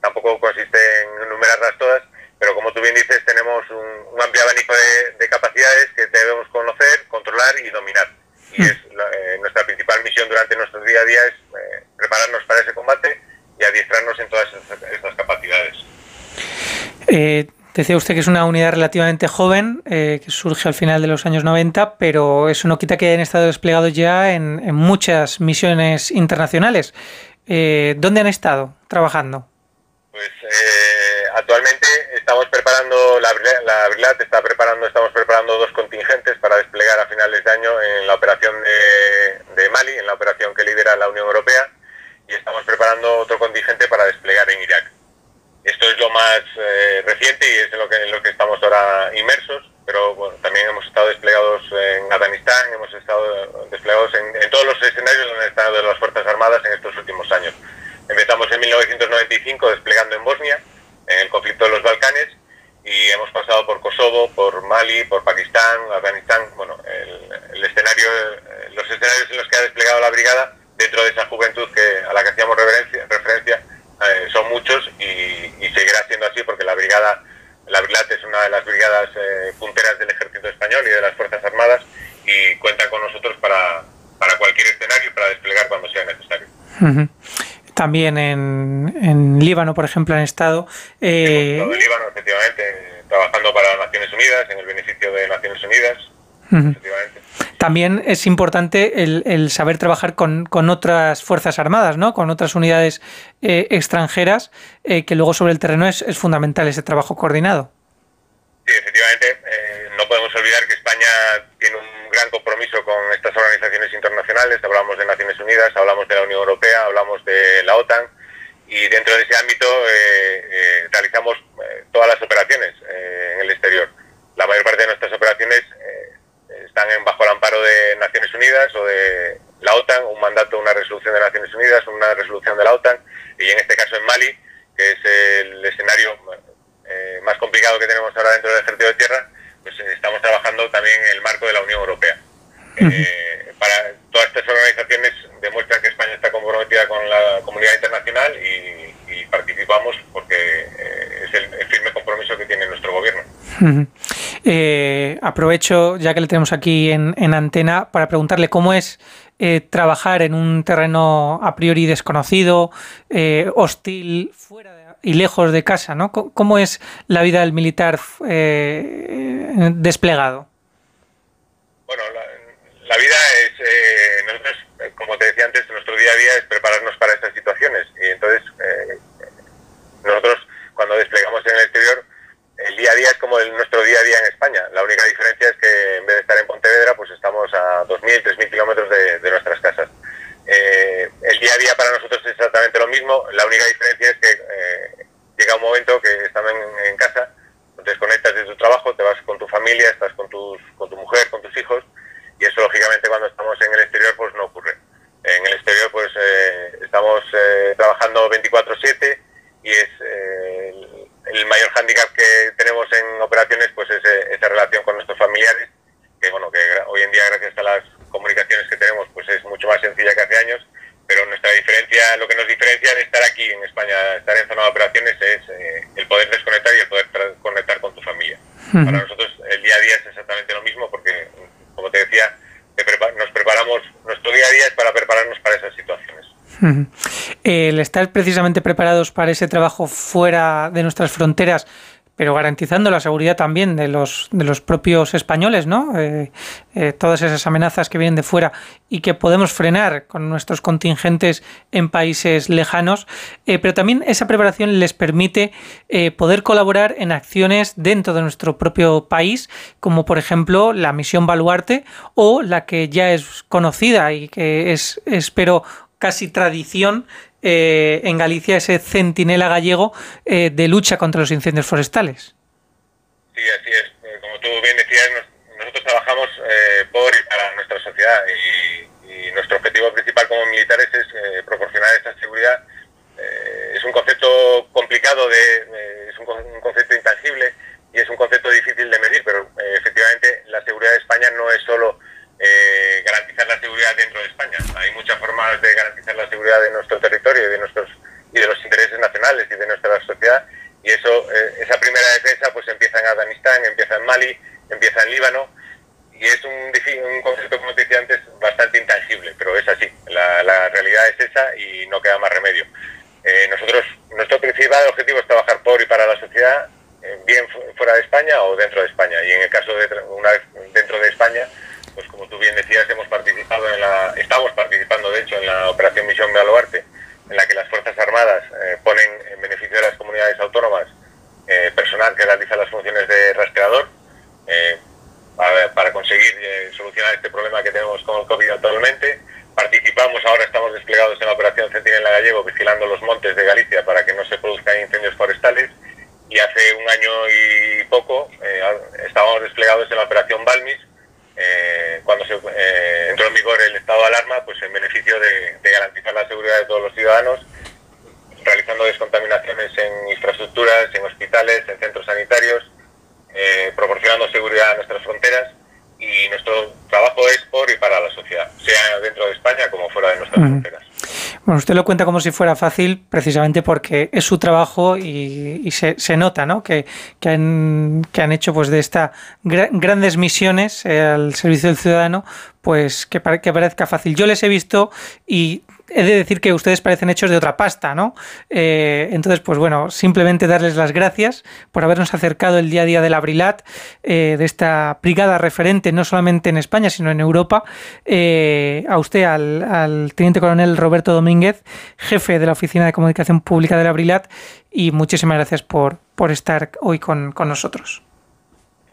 tampoco consiste en enumerarlas todas, pero como tú bien dices, tenemos un, un amplio abanico de, de capacidades que debemos conocer, controlar y dominar. Y es la- eh, nuestra principal misión durante nuestro día a día es eh, prepararnos para ese combate y adiestrarnos en todas estas, estas capacidades. Eh, decía usted que es una unidad relativamente joven, eh, que surge al final de los años 90, pero eso no quita que hayan estado desplegados ya en, en muchas misiones internacionales. ¿Dónde han estado trabajando? Pues actualmente estamos preparando, la, la está preparando, estamos preparando dos contingentes para desplegar a finales de año en la operación de, de Mali, en la operación que lidera la Unión Europea, y estamos preparando otro contingente para desplegar en Irak. Esto es lo más eh, reciente y es en lo que, en lo que estamos ahora inmersos, pero bueno, también hemos estado desplegados en Afganistán, hemos estado desplegados en, en todos los escenarios donde han estado las Fuerzas Armadas en estos últimos años. Empezamos en 1995 desplegando en Bosnia, en el conflicto de los Balcanes, y hemos pasado por Kosovo, por Mali, por Pakistán, Afganistán, bueno, el, el escenario, eh, los escenarios en los que ha desplegado la brigada dentro de esa juventud que, a la que hacíamos referencia, referencia eh, son muchos y, y seguirá siendo así porque la brigada, la Brilat es una de las brigadas eh, punteras del ejército español y de las Fuerzas Armadas y cuentan con nosotros para, para cualquier escenario y para desplegar cuando sea necesario. Ujú. También en, en Líbano, por ejemplo, han estado. eh, el Líbano, efectivamente, trabajando para las Naciones Unidas, en el beneficio de Naciones Unidas, efectivamente. También es importante el, el saber trabajar con, con otras fuerzas armadas, ¿no? Con otras unidades eh, extranjeras, eh, que luego sobre el terreno es, es fundamental ese trabajo coordinado. Sí, efectivamente, eh, no podemos olvidar que España tiene un gran compromiso con estas organizaciones internacionales, hablamos de Naciones Unidas, hablamos de la Unión Europea, hablamos de la OTAN, y dentro de ese ámbito eh, eh, realizamos eh, todas las operaciones en el exterior. La mayor parte de nuestras operaciones están bajo el amparo de Naciones Unidas o de la OTAN, un mandato, una resolución de Naciones Unidas, una resolución de la OTAN, y en este caso en Mali, que es el escenario más complicado que tenemos ahora dentro del ejército de tierra, pues eh, estamos trabajando también en el marco de la Unión Europea. Eh, para todas estas organizaciones demuestran que España está comprometida con la comunidad internacional y, y participamos porque eh, es el, el firme compromiso que tiene nuestro gobierno. Eh, aprovecho, ya que le tenemos aquí en, en antena, para preguntarle cómo es trabajar en un terreno a priori desconocido, hostil, fuera de- y lejos de casa, ¿no? ¿Cómo es la vida del militar eh, desplegado? Bueno, la, vida es, eh, nosotros, como te decía antes, nuestro día a día es prepararnos para estas situaciones. Y entonces, eh, nosotros cuando desplegamos en el exterior, el día a día es como el- nuestro día a día en España. La única diferencia es que en vez de estar en Pontevedra, pues estamos a 2.000, 3.000 kilómetros de nuestras casas. Eh, el día a día para nosotros es exactamente lo mismo. La única diferencia es que momento que están en, en casa, te desconectas de tu trabajo, te vas con tu familia, estás con, tus, con tu mujer, con tus hijos, y eso lógicamente cuando estamos en el exterior pues no ocurre. En el exterior pues eh, estamos eh, trabajando 24/7 y es eh, el, el mayor hándicap que tenemos en operaciones pues es eh, esa relación con nuestros familiares, que bueno, que hoy en día gracias a las comunicaciones que tenemos pues es mucho más sencilla que hace años, pero nuestra diferencia, lo que nos diferencia de estar aquí en España, estar en zona de operaciones es eh, el poder desconectar y el poder conectar con tu familia. Para nosotros el día a día es exactamente lo mismo porque, como te decía, te prepa- nos preparamos, nuestro día a día es para prepararnos para esas situaciones. El estar precisamente preparados para ese trabajo fuera de nuestras fronteras, pero garantizando la seguridad también de los, de los propios españoles, ¿no? Eh, eh, todas esas amenazas que vienen de fuera y que podemos frenar con nuestros contingentes en países lejanos, eh, pero también esa preparación les permite poder colaborar en acciones dentro de nuestro propio país, como por ejemplo la misión Baluarte o la que ya es conocida y que es, espero, casi tradición eh, en Galicia, ese centinela gallego eh, de lucha contra los incendios forestales. Sí, así es. Eh, Como tú bien decías, nos- nosotros trabajamos eh, por y para nuestra sociedad y, y nuestro objetivo principal como militares es eh, proporcionar esta seguridad. Eh, es un concepto complicado, de, es un, un concepto intangible y es un concepto difícil de medir, pero efectivamente la seguridad de España no es solo eh, garantizar la seguridad dentro de España. Hay muchas formas de garantizar la seguridad de nuestro territorio y de nuestros y de los intereses nacionales y de nuestra sociedad y eso eh, esa primera defensa pues empieza en Afganistán, empieza en Mali, empieza en Líbano y es un, concepto como te decía antes bastante intangible, pero es así, la, realidad es esa y no queda más remedio. Eh, nosotros nuestro principal objetivo es trabajar por y para la sociedad eh, bien fu- fuera de España o dentro de España y en el caso de una vez dentro de España pues como tú bien decías, estamos participando de hecho en la operación Misión Baluarte, en la que las Fuerzas Armadas eh, ponen en beneficio de las comunidades autónomas eh, personal que realiza las funciones de rastreador eh, para, conseguir solucionar este problema que tenemos con el COVID actualmente. Participamos, ahora estamos desplegados en la operación Centinela Gallego, vigilando los montes de Galicia para que no se produzcan incendios forestales. Y hace un año y poco eh, estábamos desplegados en la operación Balmis, eh, cuando se eh, entró en vigor el estado de alarma, pues en beneficio de, de garantizar la seguridad de todos los ciudadanos, realizando descontaminaciones en infraestructuras, en hospitales, en centros sanitarios, eh, proporcionando seguridad a nuestras fronteras y nuestro trabajo es por y para la sociedad, sea dentro de España como fuera de nuestras Ujú. fronteras. Bueno, usted lo cuenta como si fuera fácil, precisamente porque es su trabajo y, se, nota, ¿no? Que, que han, hecho pues de esta gra- grandes misiones eh, al servicio del ciudadano, pues que parezca fácil. Yo les he visto y he de decir que ustedes parecen hechos de otra pasta, ¿no? Eh, entonces, pues bueno, simplemente darles las gracias por habernos acercado el día a día del Abrilat, eh, de esta brigada referente, no solamente en España, sino en Europa, eh, a usted, al, teniente coronel Roberto Domínguez, jefe de la Oficina de Comunicación Pública del Abrilat, y muchísimas gracias por, por estar hoy con, con nosotros.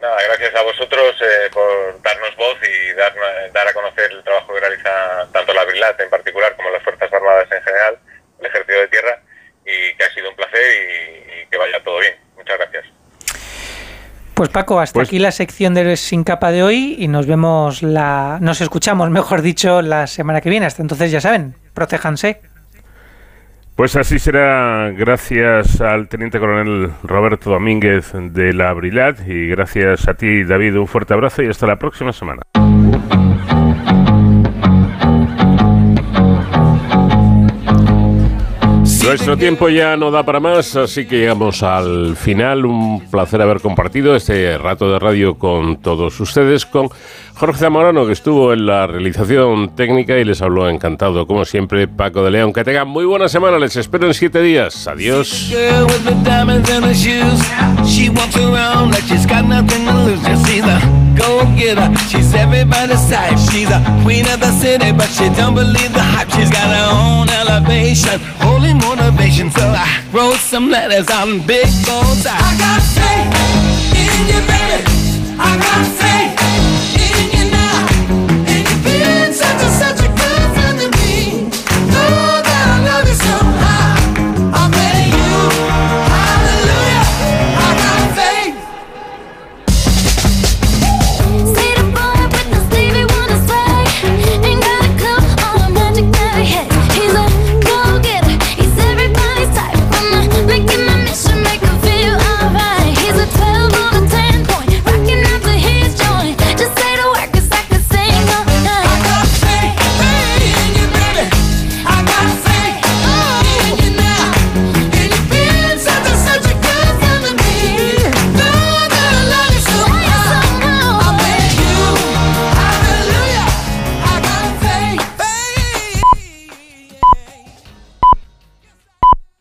Nada, gracias a vosotros eh, por darnos voz y dar, dar a conocer el trabajo que realiza tanto la Brilat en particular como las Fuerzas Armadas en general, el Ejército de Tierra, y que ha sido un placer y, y que vaya todo bien. Muchas gracias. Pues Paco, hasta aquí la sección de sin capa de hoy y nos vemos la, nos escuchamos, mejor dicho, la semana que viene. Hasta entonces ya saben, protéjanse. Pues así será gracias al teniente coronel Roberto Domínguez de la Brilat y gracias a ti David, un fuerte abrazo y hasta la próxima semana. Nuestro tiempo ya no da para más, así que llegamos al final. Un placer haber compartido este rato de radio con todos ustedes, con Jorge Zamorano, que estuvo en la realización técnica y les habló encantado, como siempre, Paco de León. Que tengan muy buena semana, les espero en siete días. Adiós. Girl with the diamonds in her shoes. She walks around like she's got nothing to lose. Just see the go getter. She's everybody's type. She's a queen of the city, but she don't believe the hype. She's got her own elevation, holy motivation. So I wrote some letters on big goals. I got faith in you, baby. I got faith.